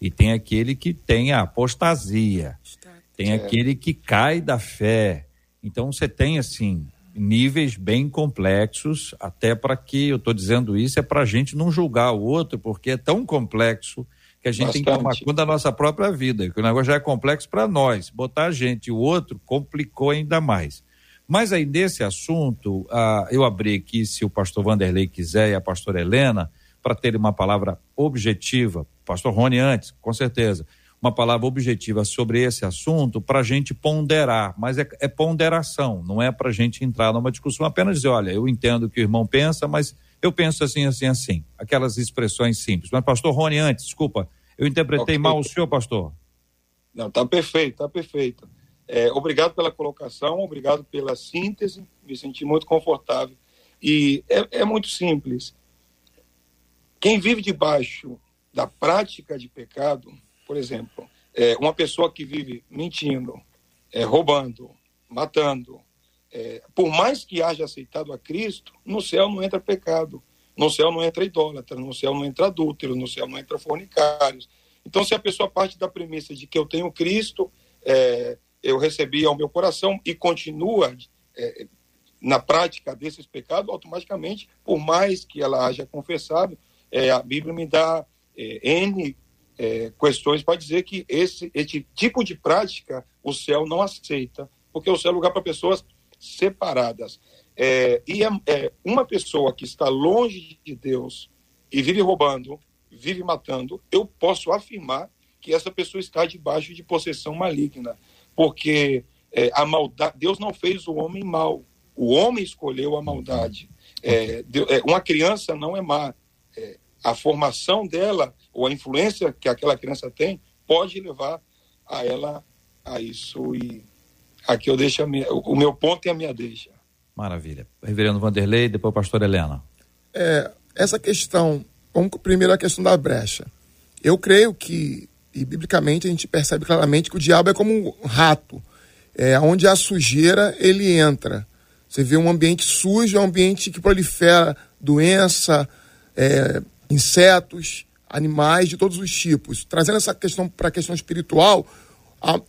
e tem aquele que tem a apostasia, tem aquele que cai da fé. Então, você tem, assim, níveis bem complexos, até para que, eu estou dizendo isso, é para a gente não julgar o outro, porque é tão complexo que a gente tem que tomar Bastante. conta da nossa própria vida, que o negócio já é complexo para nós. Botar a gente e o outro complicou ainda mais. Mas aí, nesse assunto, ah, eu abri aqui, se o pastor Vanderlei quiser e a pastora Helena, para ter uma palavra objetiva, pastor Rony antes, com certeza, uma palavra objetiva sobre esse assunto para a gente ponderar, mas é, é ponderação, não é para a gente entrar numa discussão apenas dizer, olha, eu entendo o que o irmão pensa, mas eu penso assim, assim, assim, aquelas expressões simples. Mas pastor Rony antes, desculpa, eu interpretei Ok. mal o senhor, pastor. Não, tá perfeito, tá perfeito. É, obrigado pela colocação, obrigado pela síntese, me senti muito confortável. E é, é muito simples. Quem vive debaixo da prática de pecado, por exemplo, é uma pessoa que vive mentindo, é, roubando, matando, é, por mais que haja aceitado a Cristo, no céu não entra pecado, no céu não entra idólatra, no céu não entra adúltero, no céu não entra fornicários. Então, se a pessoa parte da premissa de que eu tenho Cristo, é, eu recebi ao meu coração e continua é, na prática desses pecados, automaticamente, por mais que ela haja confessado, é, a Bíblia me dá é, N é, questões para dizer que esse, esse tipo de prática o céu não aceita, porque o céu é lugar para pessoas separadas. É, e é, é, uma pessoa que está longe de Deus e vive roubando, vive matando, eu posso afirmar que essa pessoa está debaixo de possessão maligna, porque é, a maldade, Deus não fez o homem mal, o homem escolheu a maldade. É, é, uma criança não é má, a formação dela ou a influência que aquela criança tem pode levar a ela a isso e aqui eu deixo minha, o meu ponto e a minha deixa. Maravilha. Reverendo Vanderlei, depois pastor Helena. É, essa questão, vamos primeiro a questão da brecha. Eu creio que, e biblicamente a gente percebe claramente que o diabo é como um rato, é, onde há sujeira ele entra. Você vê um ambiente sujo, é um ambiente que prolifera doença, é, insetos, animais de todos os tipos. Trazendo essa questão para a questão espiritual,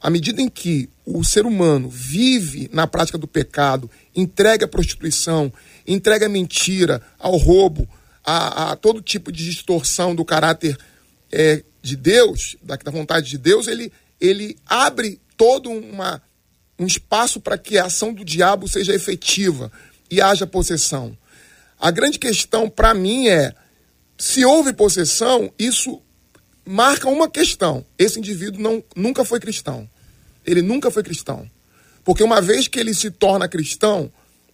à medida em que o ser humano vive na prática do pecado, entrega a prostituição, entrega a mentira, ao roubo, a, a todo tipo de distorção do caráter é, de Deus, da, da vontade de Deus, ele, ele abre todo uma, um espaço para que a ação do diabo seja efetiva e haja possessão. A grande questão para mim é: se houve possessão, isso marca uma questão. Esse indivíduo não, nunca foi cristão. Ele nunca foi cristão. Porque uma vez que ele se torna cristão,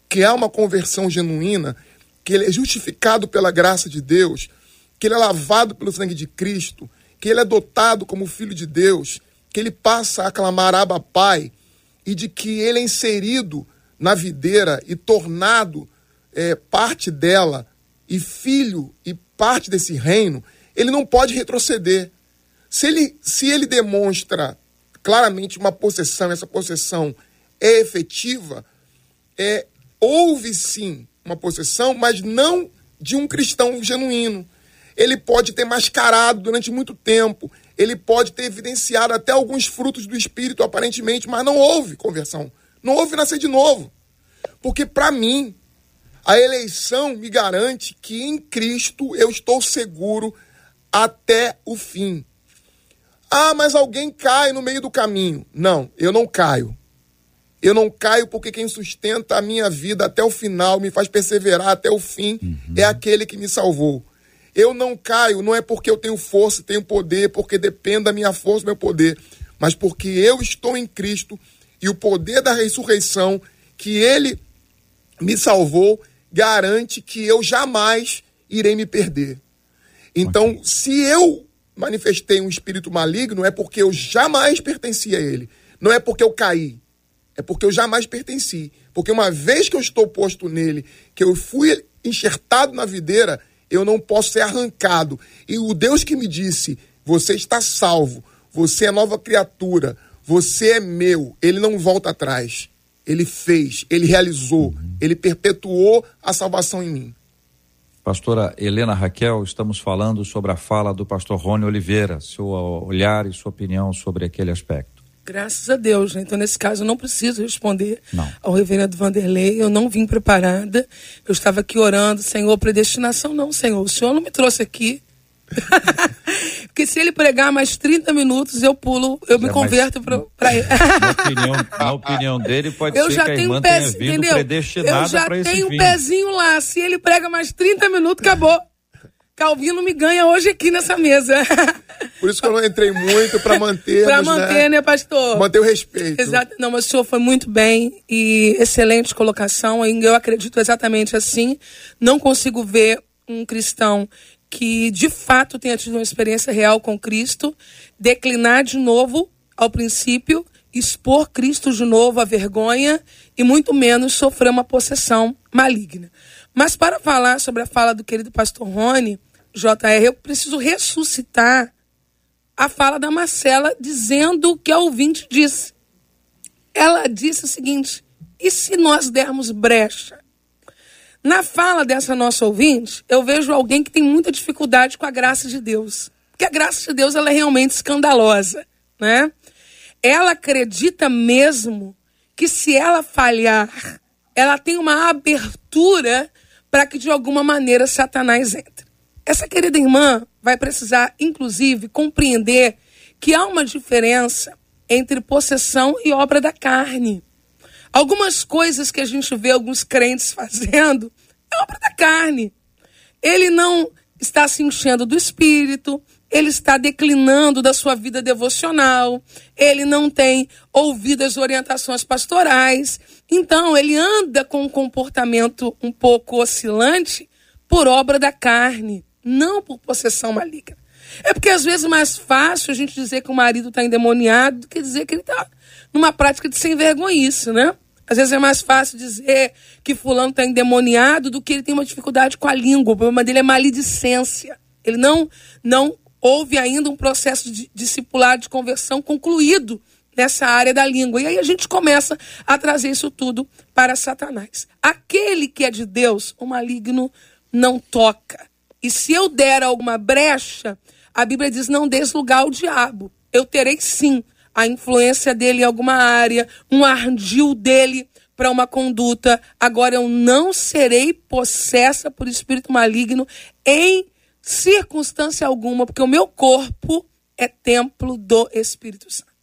que há uma conversão genuína, que ele é justificado pela graça de Deus, que ele é lavado pelo sangue de Cristo, que ele é dotado como filho de Deus, que ele passa a clamar Abba Pai, e de que ele é inserido na videira e tornado é, parte dela, e filho e parte desse reino, ele não pode retroceder. Se ele, se ele demonstra claramente uma possessão, essa possessão é efetiva, é, houve sim uma possessão, mas não de um cristão genuíno. Ele pode ter mascarado durante muito tempo, ele pode ter evidenciado até alguns frutos do Espírito, aparentemente, mas não houve conversão. Não houve nascer de novo. Porque, para mim, a eleição me garante que em Cristo eu estou seguro até o fim. Ah, mas alguém cai no meio do caminho. Não, eu não caio. Eu não caio porque quem sustenta a minha vida até o final, me faz perseverar até o fim, uhum. é aquele que me salvou. Eu não caio, não é porque eu tenho força, tenho poder, porque depende da minha força, meu poder, mas porque eu estou em Cristo e o poder da ressurreição que ele me salvou garante que eu jamais irei me perder. Então, okay. se eu manifestei um espírito maligno, é porque eu jamais pertenci a ele. Não é porque eu caí. É porque eu jamais pertenci. Porque uma vez que eu estou posto nele, que eu fui enxertado na videira, eu não posso ser arrancado. E o Deus que me disse: você está salvo, você é nova criatura, você é meu, ele não volta atrás. Ele fez, ele realizou, ele perpetuou a salvação em mim. Pastora Helena Raquel, estamos falando sobre a fala do pastor Rony Oliveira, seu olhar e sua opinião sobre aquele aspecto. Graças a Deus, né? Então, nesse caso, eu não preciso responder não. ao reverendo Vanderlei. Eu não vim preparada. Eu estava aqui orando, Senhor, predestinação não, Senhor. O Senhor não me trouxe aqui. [LAUGHS] Porque se ele pregar mais 30 minutos, eu pulo, eu me é, converto para [LAUGHS] ele. na, opinião, na opinião dele, pode eu ser já que a irmã tenho tenha vindo entendeu? predestinada Eu já tenho um pezinho lá. Se ele prega mais 30 minutos, acabou. Calvino me ganha hoje aqui nessa mesa. [LAUGHS] Por isso que eu não entrei muito para manter. para manter, né? né, pastor? Manter o respeito. Exato. Não, mas o senhor foi muito bem e excelente colocação. Eu acredito exatamente assim. Não consigo ver um cristão que de fato tenha tido uma experiência real com Cristo declinar de novo ao princípio, expor Cristo de novo à vergonha e muito menos sofrer uma possessão maligna. Mas para falar sobre a fala do querido pastor Rony, JR, eu preciso ressuscitar a fala da Marcela dizendo o que a ouvinte disse. Ela disse o seguinte: e se nós dermos brecha? Na fala dessa nossa ouvinte, eu vejo alguém que tem muita dificuldade com a graça de Deus. Porque a graça de Deus ela é realmente escandalosa, né? Ela acredita mesmo que se ela falhar, ela tem uma abertura para que de alguma maneira Satanás entre. Essa querida irmã vai precisar, inclusive, compreender que há uma diferença entre possessão e obra da carne. Algumas coisas que a gente vê alguns crentes [LAUGHS] fazendo é obra da carne. Ele não está se enchendo do espírito, ele está declinando da sua vida devocional, ele não tem ouvido as orientações pastorais, então ele anda com um comportamento um pouco oscilante por obra da carne, não por possessão maligna. É porque às vezes é mais fácil a gente dizer que o marido está endemoniado do que dizer que ele está numa prática de sem vergonhice, né? Às vezes é mais fácil dizer que fulano está endemoniado do que ele tem uma dificuldade com a língua. O problema dele é maledicência. Ele não, não houve ainda um processo de discipular de conversão concluído nessa área da língua. E aí a gente começa a trazer isso tudo para Satanás. Aquele que é de Deus, o maligno não toca. E se eu der alguma brecha, a Bíblia diz: não deslugar ao diabo. Eu terei sim a influência dele em alguma área, um ardil dele para uma conduta. Agora eu não serei possessa por espírito maligno em circunstância alguma, porque o meu corpo é templo do Espírito Santo.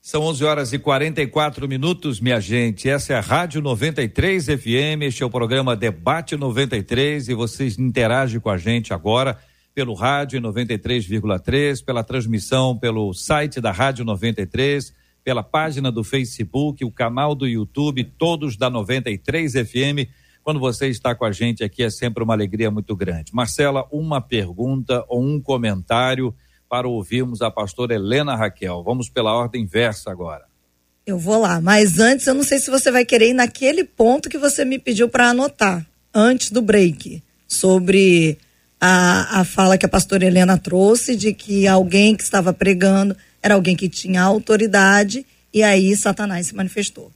São 11 horas e 44 minutos, minha gente. Essa é a Rádio 93 FM. Este é o programa Debate 93 e vocês interagem com a gente agora pelo rádio 93,3, pela transmissão pelo site da Rádio 93, pela página do Facebook, o canal do YouTube, todos da 93 FM. Quando você está com a gente aqui é sempre uma alegria muito grande. Marcela, uma pergunta ou um comentário para ouvirmos a pastora Helena Raquel. Vamos pela ordem inversa agora. Eu vou lá, mas antes eu não sei se você vai querer ir naquele ponto que você me pediu para anotar, antes do break, sobre a, a fala que a pastora Helena trouxe de que alguém que estava pregando era alguém que tinha autoridade e aí Satanás se manifestou.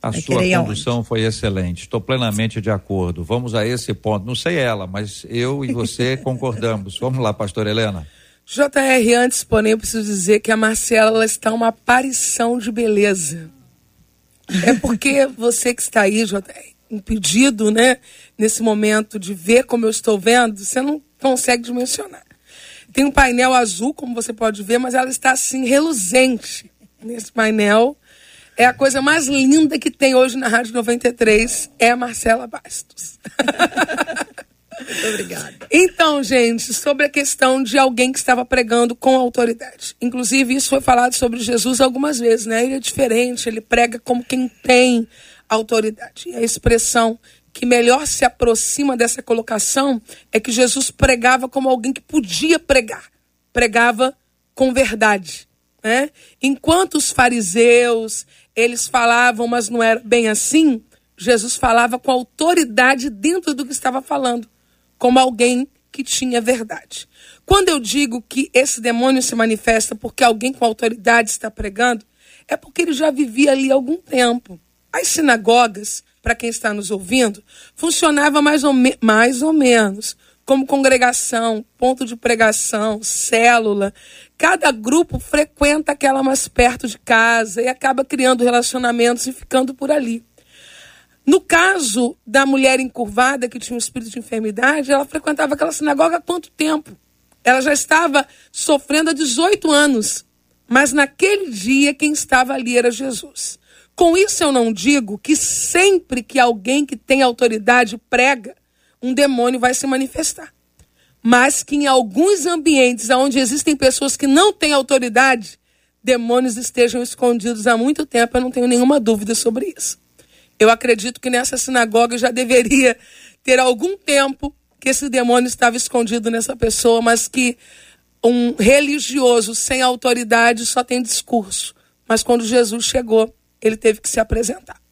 A Vai sua condução aonde? foi excelente, estou plenamente de acordo. Vamos a esse ponto. Não sei ela, mas eu e você [LAUGHS] concordamos. Vamos lá, pastor Helena. JR, antes, porém, eu preciso dizer que a Marcela está uma aparição de beleza. É porque você que está aí, JR, impedido, né, nesse momento de ver como eu estou vendo, você não consegue dimensionar. Tem um painel azul, como você pode ver, mas ela está assim, reluzente nesse painel. É a coisa mais linda que tem hoje na Rádio 93, é Marcela Bastos. [LAUGHS] Muito obrigada. Então, gente, sobre a questão de alguém que estava pregando com autoridade. Inclusive, isso foi falado sobre Jesus algumas vezes, né? Ele é diferente, ele prega como quem tem autoridade. E a expressão que melhor se aproxima dessa colocação é que Jesus pregava como alguém que podia pregar. Pregava com verdade. Né? Enquanto os fariseus, eles falavam, mas não era bem assim, Jesus falava com autoridade dentro do que estava falando como alguém que tinha verdade. Quando eu digo que esse demônio se manifesta porque alguém com autoridade está pregando, é porque ele já vivia ali algum tempo. As sinagogas, para quem está nos ouvindo, funcionava mais ou, mais ou menos como congregação, ponto de pregação, célula. Cada grupo frequenta aquela mais perto de casa e acaba criando relacionamentos e ficando por ali. No caso da mulher encurvada que tinha um espírito de enfermidade, ela frequentava aquela sinagoga há quanto tempo? Ela já estava sofrendo há 18 anos. Mas naquele dia quem estava ali era Jesus. Com isso eu não digo que sempre que alguém que tem autoridade prega, um demônio vai se manifestar. Mas que em alguns ambientes onde existem pessoas que não têm autoridade, demônios estejam escondidos há muito tempo, eu não tenho nenhuma dúvida sobre isso. Eu acredito que nessa sinagoga já deveria ter algum tempo que esse demônio estava escondido nessa pessoa, mas que um religioso sem autoridade só tem discurso. Mas quando Jesus chegou, ele teve que se apresentar.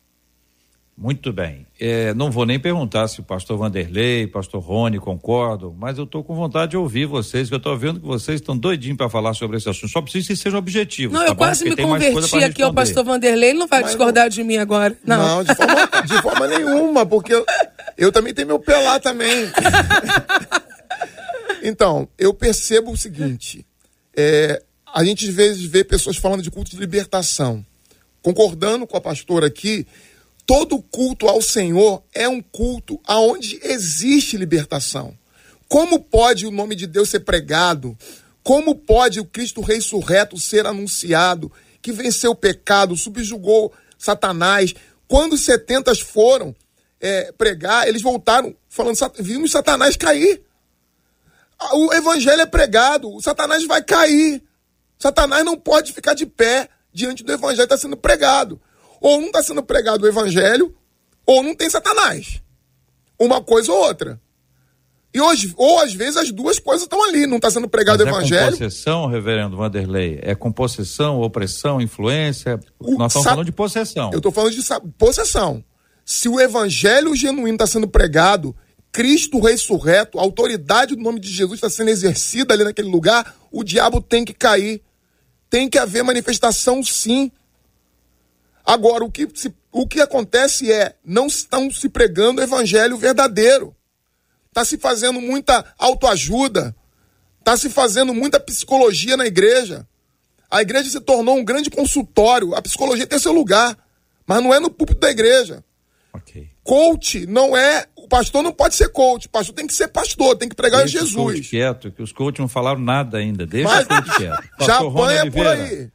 Muito bem. É, não vou nem perguntar se o pastor Vanderlei, pastor Rony concordam, mas eu estou com vontade de ouvir vocês, que eu estou vendo que vocês estão doidinhos para falar sobre esse assunto. Só preciso que sejam objetivos. Não, tá eu quase me converti aqui ao pastor Vanderlei, ele não vai mas discordar não... de mim agora. Não, não de, forma, de forma nenhuma, porque eu, eu também tenho meu pé lá também. [LAUGHS] então, eu percebo o seguinte: é, a gente às vezes vê pessoas falando de culto de libertação. Concordando com a pastora aqui, Todo culto ao Senhor é um culto aonde existe libertação. Como pode o nome de Deus ser pregado? Como pode o Cristo ressurreto ser anunciado, que venceu o pecado, subjugou Satanás? Quando os 70 foram é, pregar, eles voltaram falando, vimos Satanás cair. O evangelho é pregado, o Satanás vai cair. Satanás não pode ficar de pé diante do evangelho que está sendo pregado. Ou não está sendo pregado o evangelho, ou não tem Satanás. Uma coisa ou outra. E hoje, ou às vezes as duas coisas estão ali, não está sendo pregado o evangelho. É com possessão, reverendo Vanderlei? É com possessão, opressão, influência? O, Nós estamos falando de possessão. Eu estou falando de possessão. Se o evangelho genuíno está sendo pregado, Cristo ressurreto, a autoridade do nome de Jesus está sendo exercida ali naquele lugar, o diabo tem que cair. Tem que haver manifestação sim. Agora, o que, se, o que acontece é, não estão se pregando o evangelho verdadeiro. Está se fazendo muita autoajuda. Está se fazendo muita psicologia na igreja. A igreja se tornou um grande consultório. A psicologia tem seu lugar, mas não é no púlpito da igreja. Okay. Coach não é. O pastor não pode ser coach. O pastor tem que ser pastor, tem que pregar Deixa Jesus. Coach quieto, que os coaches não falaram nada ainda. Deixa mas, o coach quieto. Pastor já apanha por aí.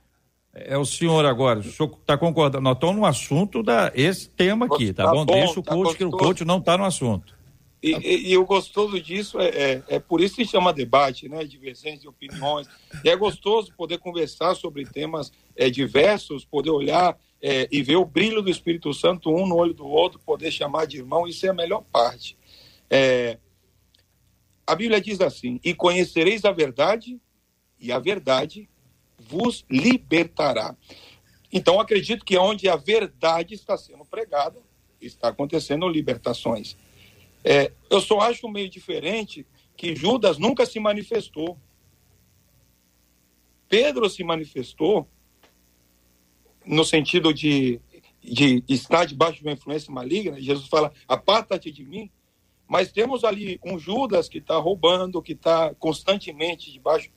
É o senhor agora, o senhor está concordando? Nós estamos no assunto da esse tema aqui, tá, tá bom? bom? Deixa o tá coach, que o coach não está no assunto. E, e, e, o gostoso disso é, é, é, por isso que chama debate, né? Divergência de opiniões. E é gostoso poder conversar sobre temas é, diversos, poder olhar é, e ver o brilho do Espírito Santo um no olho do outro, poder chamar de irmão, isso é a melhor parte. É, a Bíblia diz assim: E conhecereis a verdade, e a verdade vos libertará. Então, acredito que onde a verdade está sendo pregada, está acontecendo libertações. É, eu só acho meio diferente que Judas nunca se manifestou. Pedro se manifestou no sentido de, de estar debaixo de uma influência maligna. Jesus fala: aparta-te de mim. Mas temos ali um Judas que está roubando, que está constantemente debaixo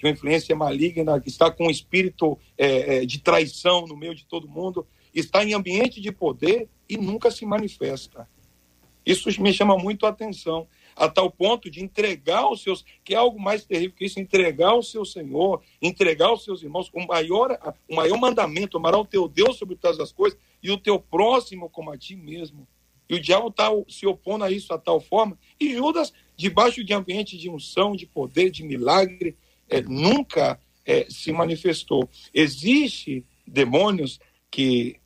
de uma influência maligna, que está com um espírito é, é, de traição no meio de todo mundo, está em ambiente de poder e nunca se manifesta. Isso me chama muito a atenção, a tal ponto de entregar os seus, que é algo mais terrível que isso, entregar o seu Senhor, entregar os seus irmãos, o maior, o maior mandamento, amará o teu Deus sobre todas as coisas e o teu próximo como a ti mesmo. E o diabo está se opondo a isso a tal forma. E Judas, debaixo de ambiente de unção, de poder, de milagre, é, nunca é, se manifestou. Existem demônios que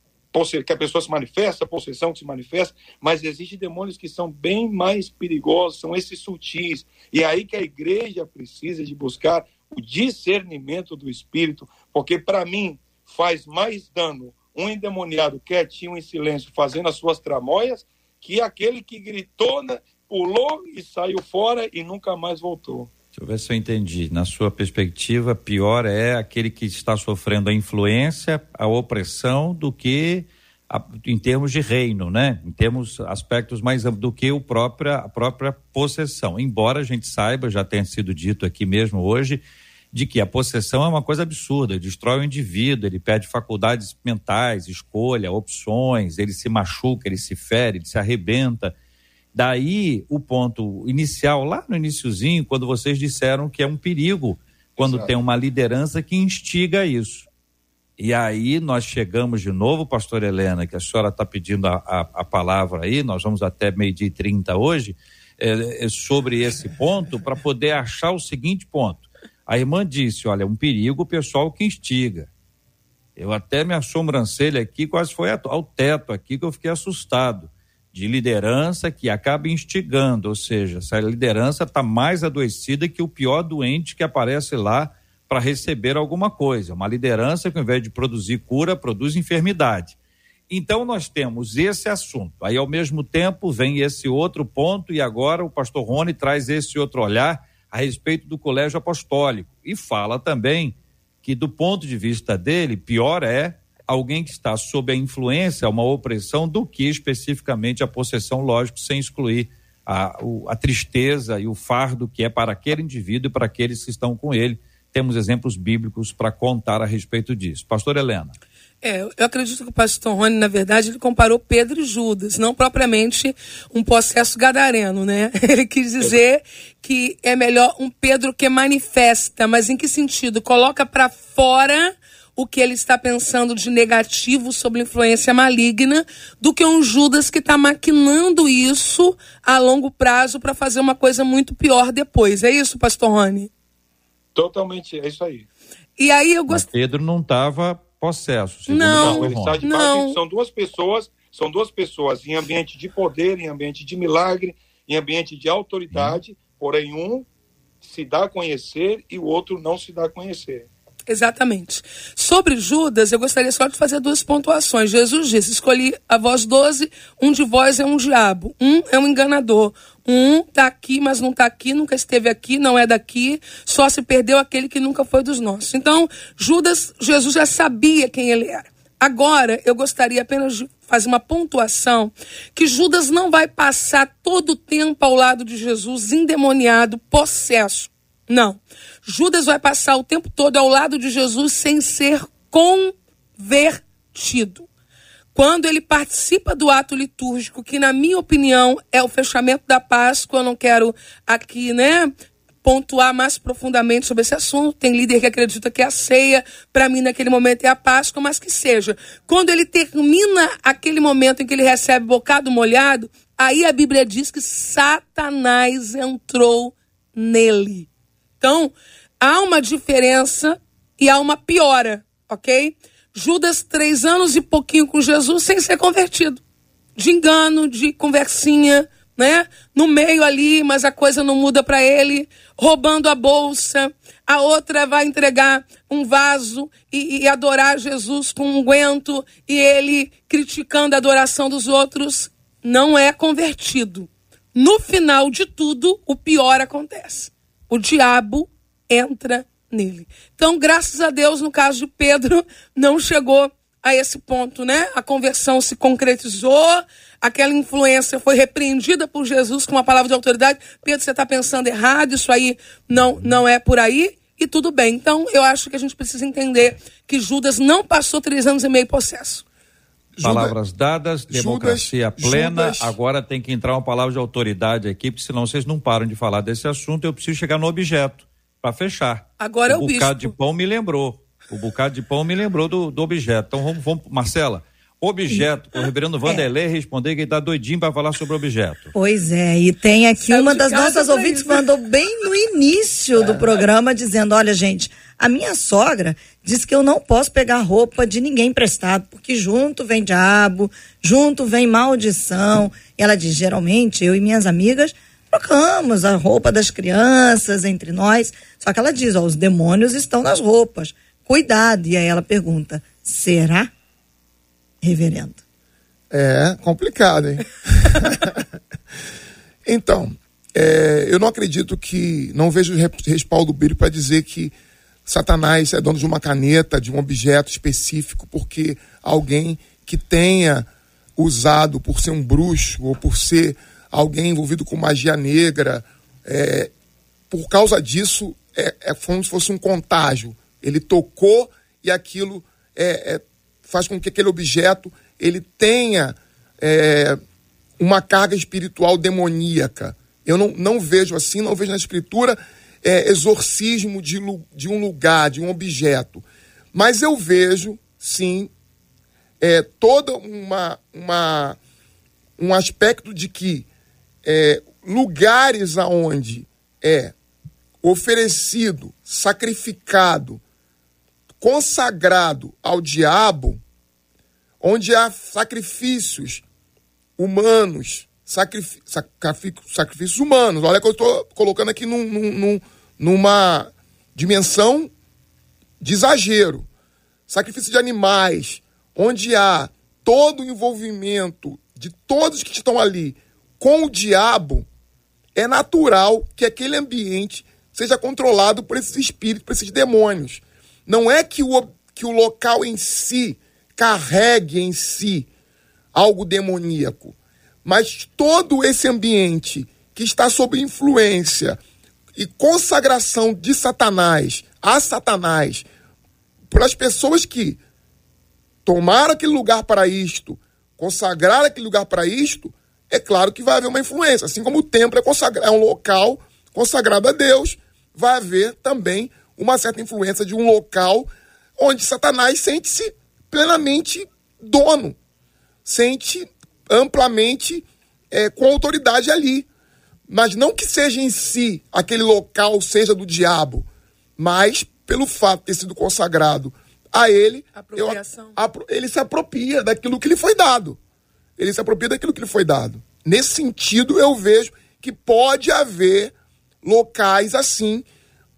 que a pessoa se manifesta, possessão que se manifesta, mas existem demônios que são bem mais perigosos, são esses sutis. E é aí que a igreja precisa de buscar o discernimento do espírito, porque para mim faz mais dano um endemoniado quietinho em silêncio fazendo as suas tramóias que aquele que gritou, né, pulou e saiu fora e nunca mais voltou. Deixa eu ver se eu entendi. Na sua perspectiva, pior é aquele que está sofrendo a influência, a opressão, do que a, em termos de reino, né? Em termos aspectos mais do que o própria, a própria possessão. Embora a gente saiba, já tenha sido dito aqui mesmo hoje, de que a possessão é uma coisa absurda, destrói o indivíduo, ele perde faculdades mentais, escolha, opções, ele se machuca, ele se fere, ele se arrebenta. Daí o ponto inicial, lá no iníciozinho, quando vocês disseram que é um perigo quando Exato. tem uma liderança que instiga isso. E aí nós chegamos de novo, pastor Helena, que a senhora está pedindo a, a, a, palavra aí, nós vamos até meio-dia e trinta hoje, é, é, sobre esse ponto, para poder achar o seguinte ponto. A irmã disse: olha, é um perigo o pessoal que instiga. Eu até minha sobrancelha aqui quase foi ao teto aqui, que eu fiquei assustado de liderança que acaba instigando, ou seja, essa liderança está mais adoecida que o pior doente que aparece lá para receber alguma coisa. Uma liderança que, ao invés de produzir cura, produz enfermidade. Então, nós temos esse assunto. Aí, ao mesmo tempo, vem esse outro ponto, e agora o pastor Rony traz esse outro olhar a respeito do colégio apostólico. E fala também que, do ponto de vista dele, pior é alguém que está sob a influência, uma opressão, do que especificamente a possessão, lógico, sem excluir a, a tristeza e o fardo que é para aquele indivíduo e para aqueles que estão com ele. Temos exemplos bíblicos para contar a respeito disso. Pastor Helena. É, eu acredito que o pastor Rony, na verdade, ele comparou Pedro e Judas, não propriamente um processo gadareno, né? [LAUGHS] Ele quis dizer que é melhor um Pedro que manifesta, mas em que sentido? Coloca para fora o que ele está pensando de negativo sobre influência maligna do que um Judas que está maquinando isso a longo prazo para fazer uma coisa muito pior depois. É isso, pastor Rony? Totalmente, é isso aí. E aí eu gosto. Pedro não estava possesso. Não, ele está de não. São duas pessoas, são duas pessoas em ambiente de poder, em ambiente de milagre, em ambiente de autoridade, hum. porém um se dá a conhecer e o outro não se dá a conhecer. Exatamente. Sobre Judas, eu gostaria só de fazer duas pontuações. Jesus disse: Escolhi a vós doze, um de vós é um diabo, um é um enganador, um está aqui, mas não está aqui, nunca esteve aqui, não é daqui, só se perdeu aquele que nunca foi dos nossos. Então, Judas, Jesus já sabia quem ele era. Agora, eu gostaria apenas de fazer uma pontuação que Judas não vai passar todo o tempo ao lado de Jesus endemoniado, possesso. Não. Judas vai passar o tempo todo ao lado de Jesus sem ser convertido. Quando ele participa do ato litúrgico, que na minha opinião é o fechamento da Páscoa, eu não quero aqui, né, pontuar mais profundamente sobre esse assunto. Tem líder que acredita que é a ceia, para mim naquele momento é a Páscoa, mas que seja. Quando ele termina aquele momento em que ele recebe bocado molhado, aí a Bíblia diz que Satanás entrou nele. Então, há uma diferença e há uma piora, ok? Judas, três anos e pouquinho com Jesus sem ser convertido. De engano, de conversinha, né? No meio ali, mas a coisa não muda para ele. Roubando a bolsa. A outra vai entregar um vaso e, e adorar Jesus com um guento. E ele criticando a adoração dos outros. Não é convertido. No final de tudo, o pior acontece o diabo entra nele. Então, graças a Deus, no caso de Pedro, [LAUGHS] não chegou a esse ponto, né? A conversão se concretizou, aquela influência foi repreendida por Jesus com uma palavra de autoridade. Pedro, você está pensando errado, isso aí não, não é por aí, e tudo bem. Então, eu acho que a gente precisa entender que Judas não passou três anos e meio processo. Palavras dadas, democracia Judas, plena. Judas. Agora tem que entrar uma palavra de autoridade aqui, porque senão vocês não param de falar desse assunto. Eu preciso chegar no objeto para fechar. Agora o é o bocado de pão me lembrou. O bocado de pão me lembrou do, do objeto. Então vamos, vamos Marcela. Objeto, o reverendo Vanderlei é. responder que ele está doidinho para falar sobre objeto. Pois é, e tem aqui Sabe uma das nossas ouvintes que mandou bem no início [LAUGHS] é. do programa dizendo: olha, gente, a minha sogra diz que eu não posso pegar roupa de ninguém emprestado, porque junto vem diabo, junto vem maldição. E ela diz: geralmente eu e minhas amigas trocamos a roupa das crianças entre nós. Só que ela diz: ó, os demônios estão nas roupas. Cuidado. E aí ela pergunta: será? reverendo? É complicado, hein? [LAUGHS] então, é, eu não acredito que. Não vejo respaldo bíblico para dizer que Satanás é dono de uma caneta, de um objeto específico, porque alguém que tenha usado por ser um bruxo ou por ser alguém envolvido com magia negra, é, por causa disso, é, é como se fosse um contágio. Ele tocou e aquilo é, é faz com que aquele objeto ele tenha é, uma carga espiritual demoníaca. Eu não, não vejo assim, não vejo na escritura é, exorcismo de, de um lugar, de um objeto. Mas eu vejo, sim, é, toda uma, uma um aspecto de que é, lugares aonde é oferecido, sacrificado consagrado ao diabo, onde há sacrifícios humanos, sacrifí sacrifícios humanos. Olha que eu estou colocando aqui num, num, numa dimensão de exagero. Sacrifício de animais, onde há todo o envolvimento de todos que estão ali com o diabo, é natural que aquele ambiente seja controlado por esses espíritos, por esses demônios. Não é que o, que o local em si carregue em si algo demoníaco, mas todo esse ambiente que está sob influência e consagração de Satanás a Satanás, para as pessoas que tomaram aquele lugar para isto, consagraram aquele lugar para isto, é claro que vai haver uma influência. Assim como o templo é, consagrado, é um local consagrado a Deus, vai haver também uma certa influência de um local onde Satanás sente-se plenamente dono, sente amplamente é, com autoridade ali. Mas não que seja em si aquele local seja do diabo, mas pelo fato de ter sido consagrado a ele, eu, a, ele se apropria daquilo que lhe foi dado. Ele se apropria daquilo que lhe foi dado. Nesse sentido, eu vejo que pode haver locais assim,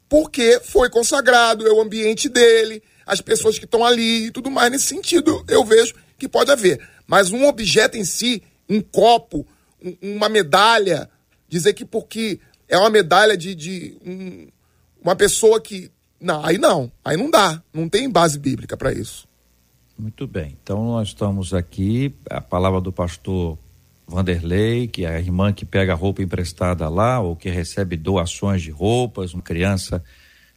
porque foi consagrado, é o ambiente dele, as pessoas que estão ali e tudo mais. Nesse sentido, eu vejo que pode haver. Mas um objeto em si, um copo, um, uma medalha, dizer que porque é uma medalha de, de um, uma pessoa que. Não, aí não, aí não dá. Não tem base bíblica para isso. Muito bem. Então nós estamos aqui, a palavra do pastor Vanderlei, que é a irmã que pega roupa emprestada lá ou que recebe doações de roupas, uma criança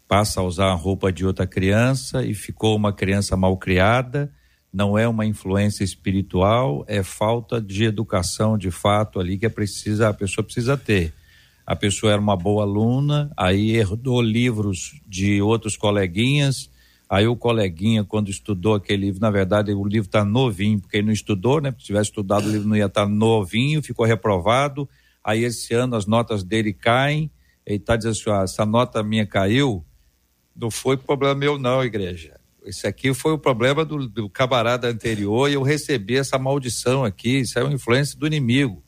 passa a usar a roupa de outra criança e ficou uma criança mal criada, não é uma influência espiritual, é falta de educação de fato ali que é precisa, a pessoa precisa ter. A pessoa era uma boa aluna, aí herdou livros de outros coleguinhas, Aí o coleguinha, quando estudou aquele livro, na verdade o livro está novinho, porque ele não estudou, né? Se tivesse estudado o livro não ia estar tá novinho, ficou reprovado. Aí esse ano as notas dele caem. Ele está dizendo assim: ah, essa nota minha caiu, não foi problema meu, não, igreja. Esse aqui foi o problema do, do camarada anterior e eu recebi essa maldição aqui. Isso é uma influência do inimigo.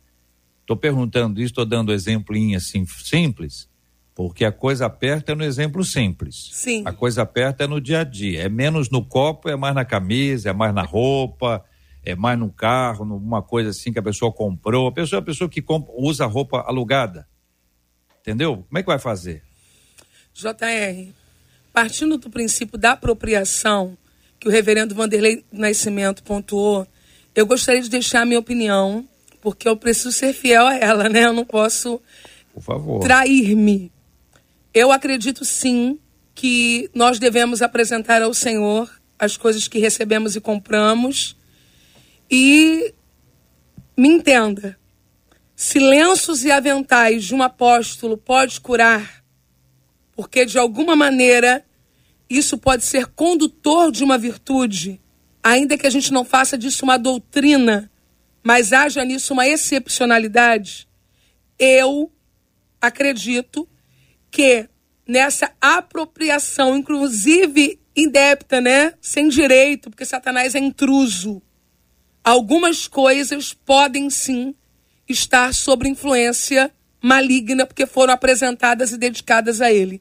Estou perguntando isso, estou dando exemplinho assim simples porque a coisa aperta é no exemplo simples. Sim. A coisa aperta é no dia a dia. É menos no copo, é mais na camisa, é mais na roupa, é mais no carro, numa coisa assim que a pessoa comprou. A pessoa é a pessoa que compra, usa roupa alugada. Entendeu? Como é que vai fazer? JR, partindo do princípio da apropriação, que o reverendo Vanderlei Nascimento pontuou, eu gostaria de deixar a minha opinião, porque eu preciso ser fiel a ela, né? Eu não posso trair-me eu acredito sim que nós devemos apresentar ao Senhor as coisas que recebemos e compramos. E me entenda, se lenços e aventais de um apóstolo pode curar, porque de alguma maneira isso pode ser condutor de uma virtude, ainda que a gente não faça disso uma doutrina, mas haja nisso uma excepcionalidade, eu acredito que nessa apropriação, inclusive indébita, né? Sem direito, porque Satanás é intruso. Algumas coisas podem sim estar sob influência maligna, porque foram apresentadas e dedicadas a ele.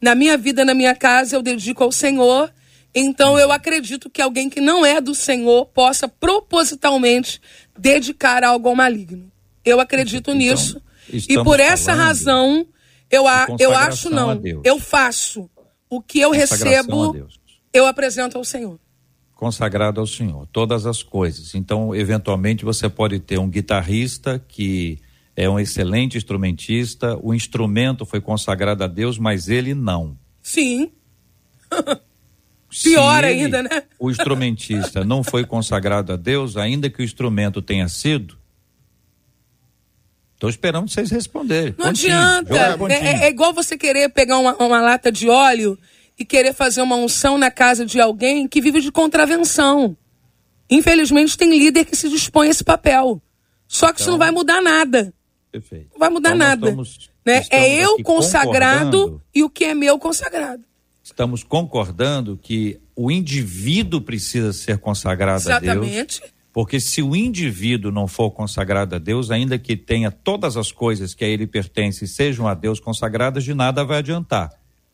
Na minha vida, na minha casa, eu dedico ao Senhor. Então eu acredito que alguém que não é do Senhor possa propositalmente dedicar algo ao maligno. Eu acredito então, nisso. E por essa razão eu, a, eu acho não. Eu faço. O que eu recebo, eu apresento ao Senhor. Consagrado ao Senhor, todas as coisas. Então, eventualmente, você pode ter um guitarrista que é um excelente instrumentista, o instrumento foi consagrado a Deus, mas ele não. Sim. Pior ele, ainda, né? o instrumentista não foi consagrado a Deus, ainda que o instrumento tenha sido, Estou esperando vocês responderem. Não Pontinho, adianta. É, é, é, igual você querer pegar uma, uma lata de óleo e querer fazer uma unção na casa de alguém que vive de contravenção. Infelizmente, tem líder que se dispõe a esse papel. Só que então, isso não vai mudar nada. Perfeito. Não vai mudar então, nada. Estamos, né? Estamos é eu consagrado e o que é meu consagrado. Estamos concordando que o indivíduo precisa ser consagrado Exatamente. a Deus. Exatamente porque se o indivíduo não for consagrado a Deus, ainda que tenha todas as coisas que a ele pertencem sejam a Deus consagradas, de nada vai adiantar.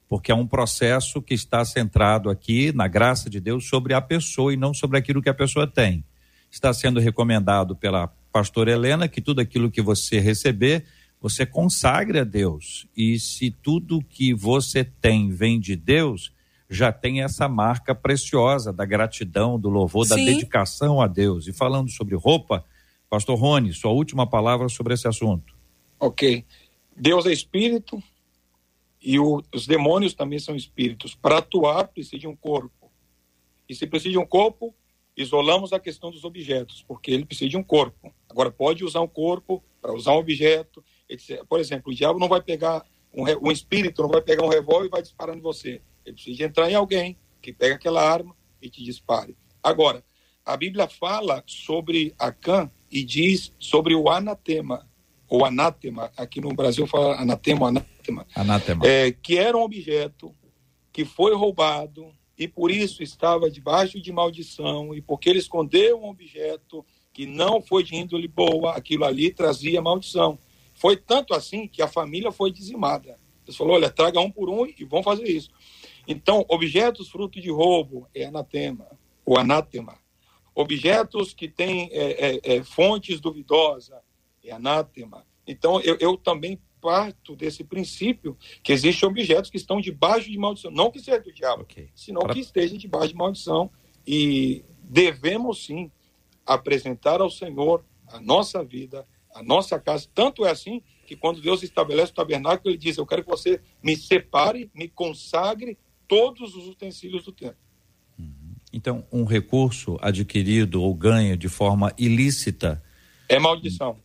Porque é um processo que está centrado aqui na graça de Deus sobre a pessoa e não sobre aquilo que a pessoa tem. Está sendo recomendado pela pastora Helena que tudo aquilo que você receber, você consagre a Deus. E se tudo que você tem vem de Deus, já tem essa marca preciosa da gratidão, do louvor, Sim. da dedicação a Deus. E falando sobre roupa, Pastor Rony, sua última palavra sobre esse assunto. Ok. Deus é espírito e o, os demônios também são espíritos. Para atuar, precisa de um corpo. E se precisa de um corpo, isolamos a questão dos objetos, porque ele precisa de um corpo. Agora, pode usar um corpo para usar um objeto. Etc. Por exemplo, o diabo não vai pegar, um, um espírito não vai pegar um revólver e vai disparar em você ele precisa entrar em alguém que pegue aquela arma e te dispare. Agora, a Bíblia fala sobre Acã e diz sobre o anatema, ou anátema, aqui no Brasil fala anatema, anátema, anátema. É, que era um objeto que foi roubado e por isso estava debaixo de maldição e porque ele escondeu um objeto que não foi de índole boa, aquilo ali trazia maldição. Foi tanto assim que a família foi dizimada. Ele falou, olha, traga um por um e vão fazer isso. Então, objetos fruto de roubo é anatema, o anátema. Objetos que têm é, é, é, fontes duvidosas é anátema. Então, eu, eu também parto desse princípio que existem objetos que estão debaixo de maldição. Não que seja do diabo, okay. senão que estejam debaixo de maldição. E devemos sim apresentar ao Senhor a nossa vida, a nossa casa. Tanto é assim que quando Deus estabelece o tabernáculo, ele diz: Eu quero que você me separe, me consagre todos os utensílios do templo. Uhum. Então, um recurso adquirido ou ganho de forma ilícita. É maldição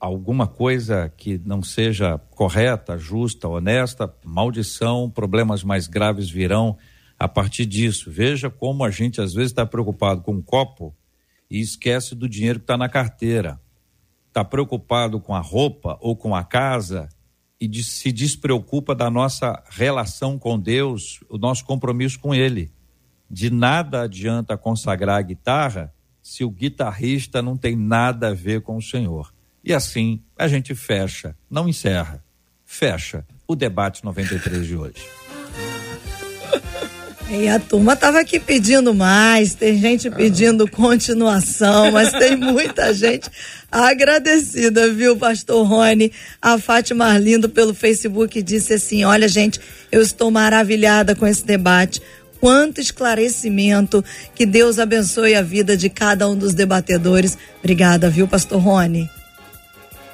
alguma coisa que não seja correta, justa, honesta, maldição, problemas mais graves virão a partir disso. Veja como a gente às vezes está preocupado com um copo e esquece do dinheiro que está na carteira. Está preocupado com a roupa ou com a casa e de, se despreocupa da nossa relação com Deus, o nosso compromisso com Ele. De nada adianta consagrar a guitarra se o guitarrista não tem nada a ver com o Senhor. E assim a gente fecha, não encerra, fecha o debate 93 de hoje. [LAUGHS] E a turma estava aqui pedindo mais, tem gente pedindo continuação, mas tem muita gente agradecida, viu, pastor Rony? A Fátima Arlindo pelo Facebook disse assim: Olha, gente, eu estou maravilhada com esse debate. Quanto esclarecimento. Que Deus abençoe a vida de cada um dos debatedores. Obrigada, viu, pastor Rony?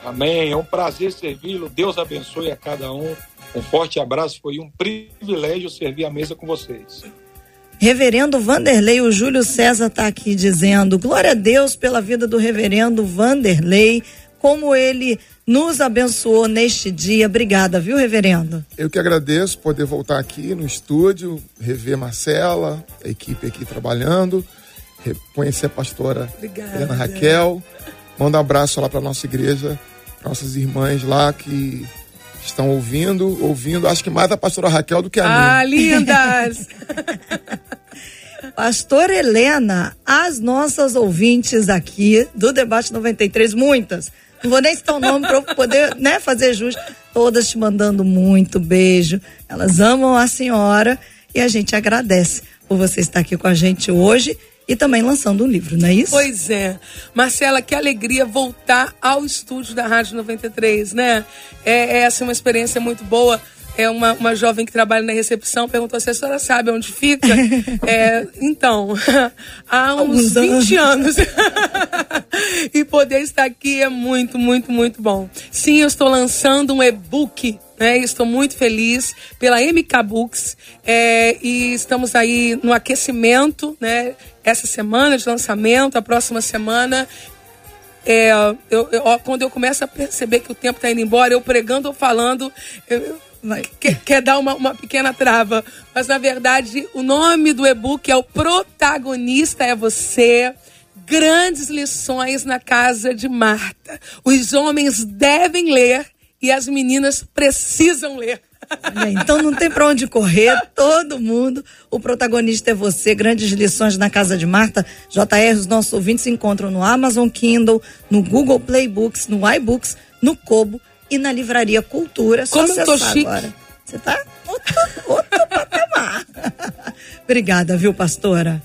Amém. É um prazer servi-lo. Deus abençoe a cada um. Um forte abraço. Foi um privilégio servir a mesa com vocês. Reverendo Vanderlei, o Júlio César está aqui dizendo: glória a Deus pela vida do reverendo Vanderlei, como ele nos abençoou neste dia. Obrigada, viu, reverendo? Eu que agradeço poder voltar aqui no estúdio, rever Marcela, a equipe aqui trabalhando, conhecer a pastora Obrigada. Helena Raquel. Manda um abraço lá para nossa igreja nossas irmãs lá que estão ouvindo, ouvindo, acho que mais a pastora Raquel do que a ah, minha. Ah, lindas! [LAUGHS] Pastor Helena, as nossas ouvintes aqui do Debate 93, muitas, não vou nem citar o nome para poder né, fazer justo, todas te mandando muito beijo. Elas amam a senhora e a gente agradece por você estar aqui com a gente hoje e também lançando um livro, não é isso? Pois é. Marcela, que alegria voltar ao estúdio da Rádio 93, né? É, é é uma experiência muito boa. É uma, uma jovem que trabalha na recepção perguntou se a senhora sabe onde fica. [LAUGHS] é, então, [LAUGHS] há uns 20 anos. [LAUGHS] e poder estar aqui é muito, muito, muito bom. Sim, eu estou lançando um e-book né? Estou muito feliz pela MK Books é, e estamos aí no aquecimento, né? Essa semana de lançamento, a próxima semana. É, eu, eu, quando eu começo a perceber que o tempo está indo embora, eu pregando ou falando, quer, dar uma, uma pequena trava. Mas na verdade, o nome do e-book é O Protagonista é Você grandes lições na casa de Marta. Os homens devem ler e as meninas precisam ler. então não tem para onde correr, todo mundo. O protagonista é você. Grandes lições na casa de Marta. JR, os nossos ouvintes se encontram no Amazon Kindle, no Google Play Books, no iBooks, no Kobo e na Livraria Cultura. Só Como eu tô chique. agora. Você tá outro, outro patamar. [LAUGHS] Obrigada, viu, pastora?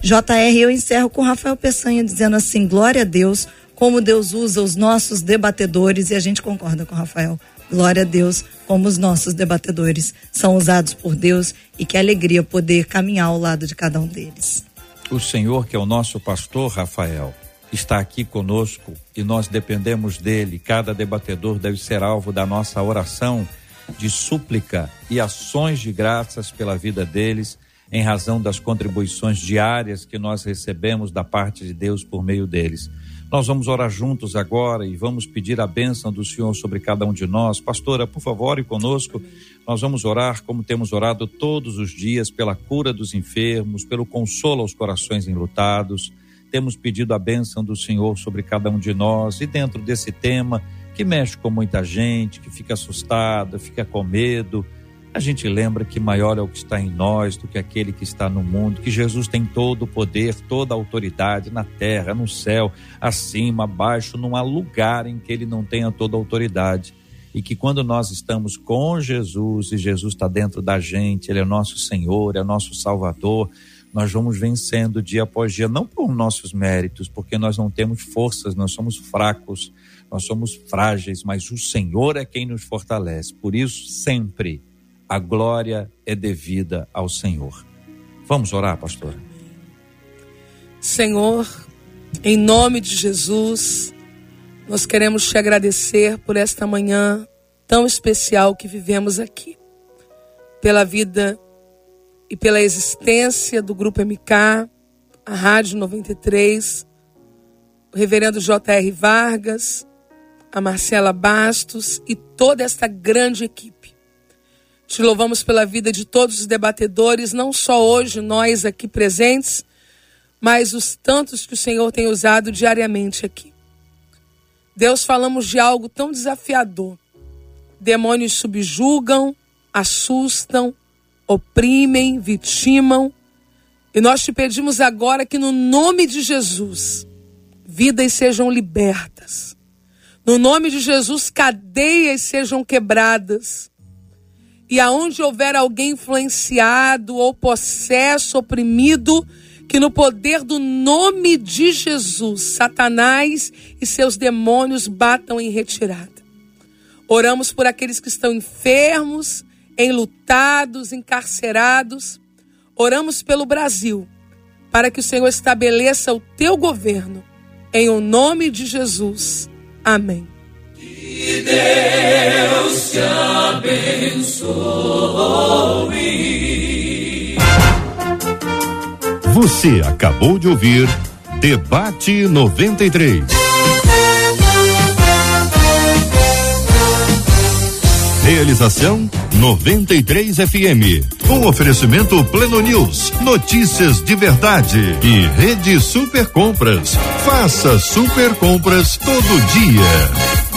JR, eu encerro com Rafael Peçanha dizendo assim: glória a Deus como Deus usa os nossos debatedores, e a gente concorda com o Rafael. Glória a Deus, como os nossos debatedores são usados por Deus e que alegria poder caminhar ao lado de cada um deles. O Senhor, que é o nosso pastor, Rafael, está aqui conosco e nós dependemos dele. Cada debatedor deve ser alvo da nossa oração de súplica e ações de graças pela vida deles, em razão das contribuições diárias que nós recebemos da parte de Deus por meio deles. Nós vamos orar juntos agora e vamos pedir a bênção do Senhor sobre cada um de nós. Pastora, por favor, ore conosco. Nós vamos orar como temos orado todos os dias pela cura dos enfermos, pelo consolo aos corações enlutados. Temos pedido a bênção do Senhor sobre cada um de nós e dentro desse tema que mexe com muita gente, que fica assustada, fica com medo, a gente lembra que maior é o que está em nós do que aquele que está no mundo, que Jesus tem todo o poder, toda a autoridade na terra, no céu, acima, abaixo, não há lugar em que ele não tenha toda a autoridade. E que quando nós estamos com Jesus e Jesus está dentro da gente, ele é nosso Senhor, é nosso Salvador, nós vamos vencendo dia após dia, não por nossos méritos, porque nós não temos forças, nós somos fracos, nós somos frágeis, mas o Senhor é quem nos fortalece. Por isso, sempre a glória é devida ao Senhor. Vamos orar, pastor. Senhor, em nome de Jesus, nós queremos te agradecer por esta manhã tão especial que vivemos aqui, pela vida e pela existência do Grupo MK, a Rádio 93, o Reverendo J.R. Vargas, a Marcela Bastos e toda esta grande equipe. Te louvamos pela vida de todos os debatedores, não só hoje nós aqui presentes, mas os tantos que o Senhor tem usado diariamente aqui. Deus, falamos de algo tão desafiador. Demônios subjugam, assustam, oprimem, vitimam. E nós te pedimos agora que, no nome de Jesus, vidas sejam libertas. No nome de Jesus, cadeias sejam quebradas. E aonde houver alguém influenciado ou possesso, oprimido, que no poder do nome de Jesus, Satanás e seus demônios batam em retirada. Oramos por aqueles que estão enfermos, enlutados, encarcerados. Oramos pelo Brasil, para que o Senhor estabeleça o teu governo. Em o nome de Jesus. Amém. Que Deus te abençoe. Você acabou de ouvir Debate 93. Realização 93 FM. Com oferecimento Pleno News, notícias de verdade e Rede Super Compras. Faça super compras todo dia.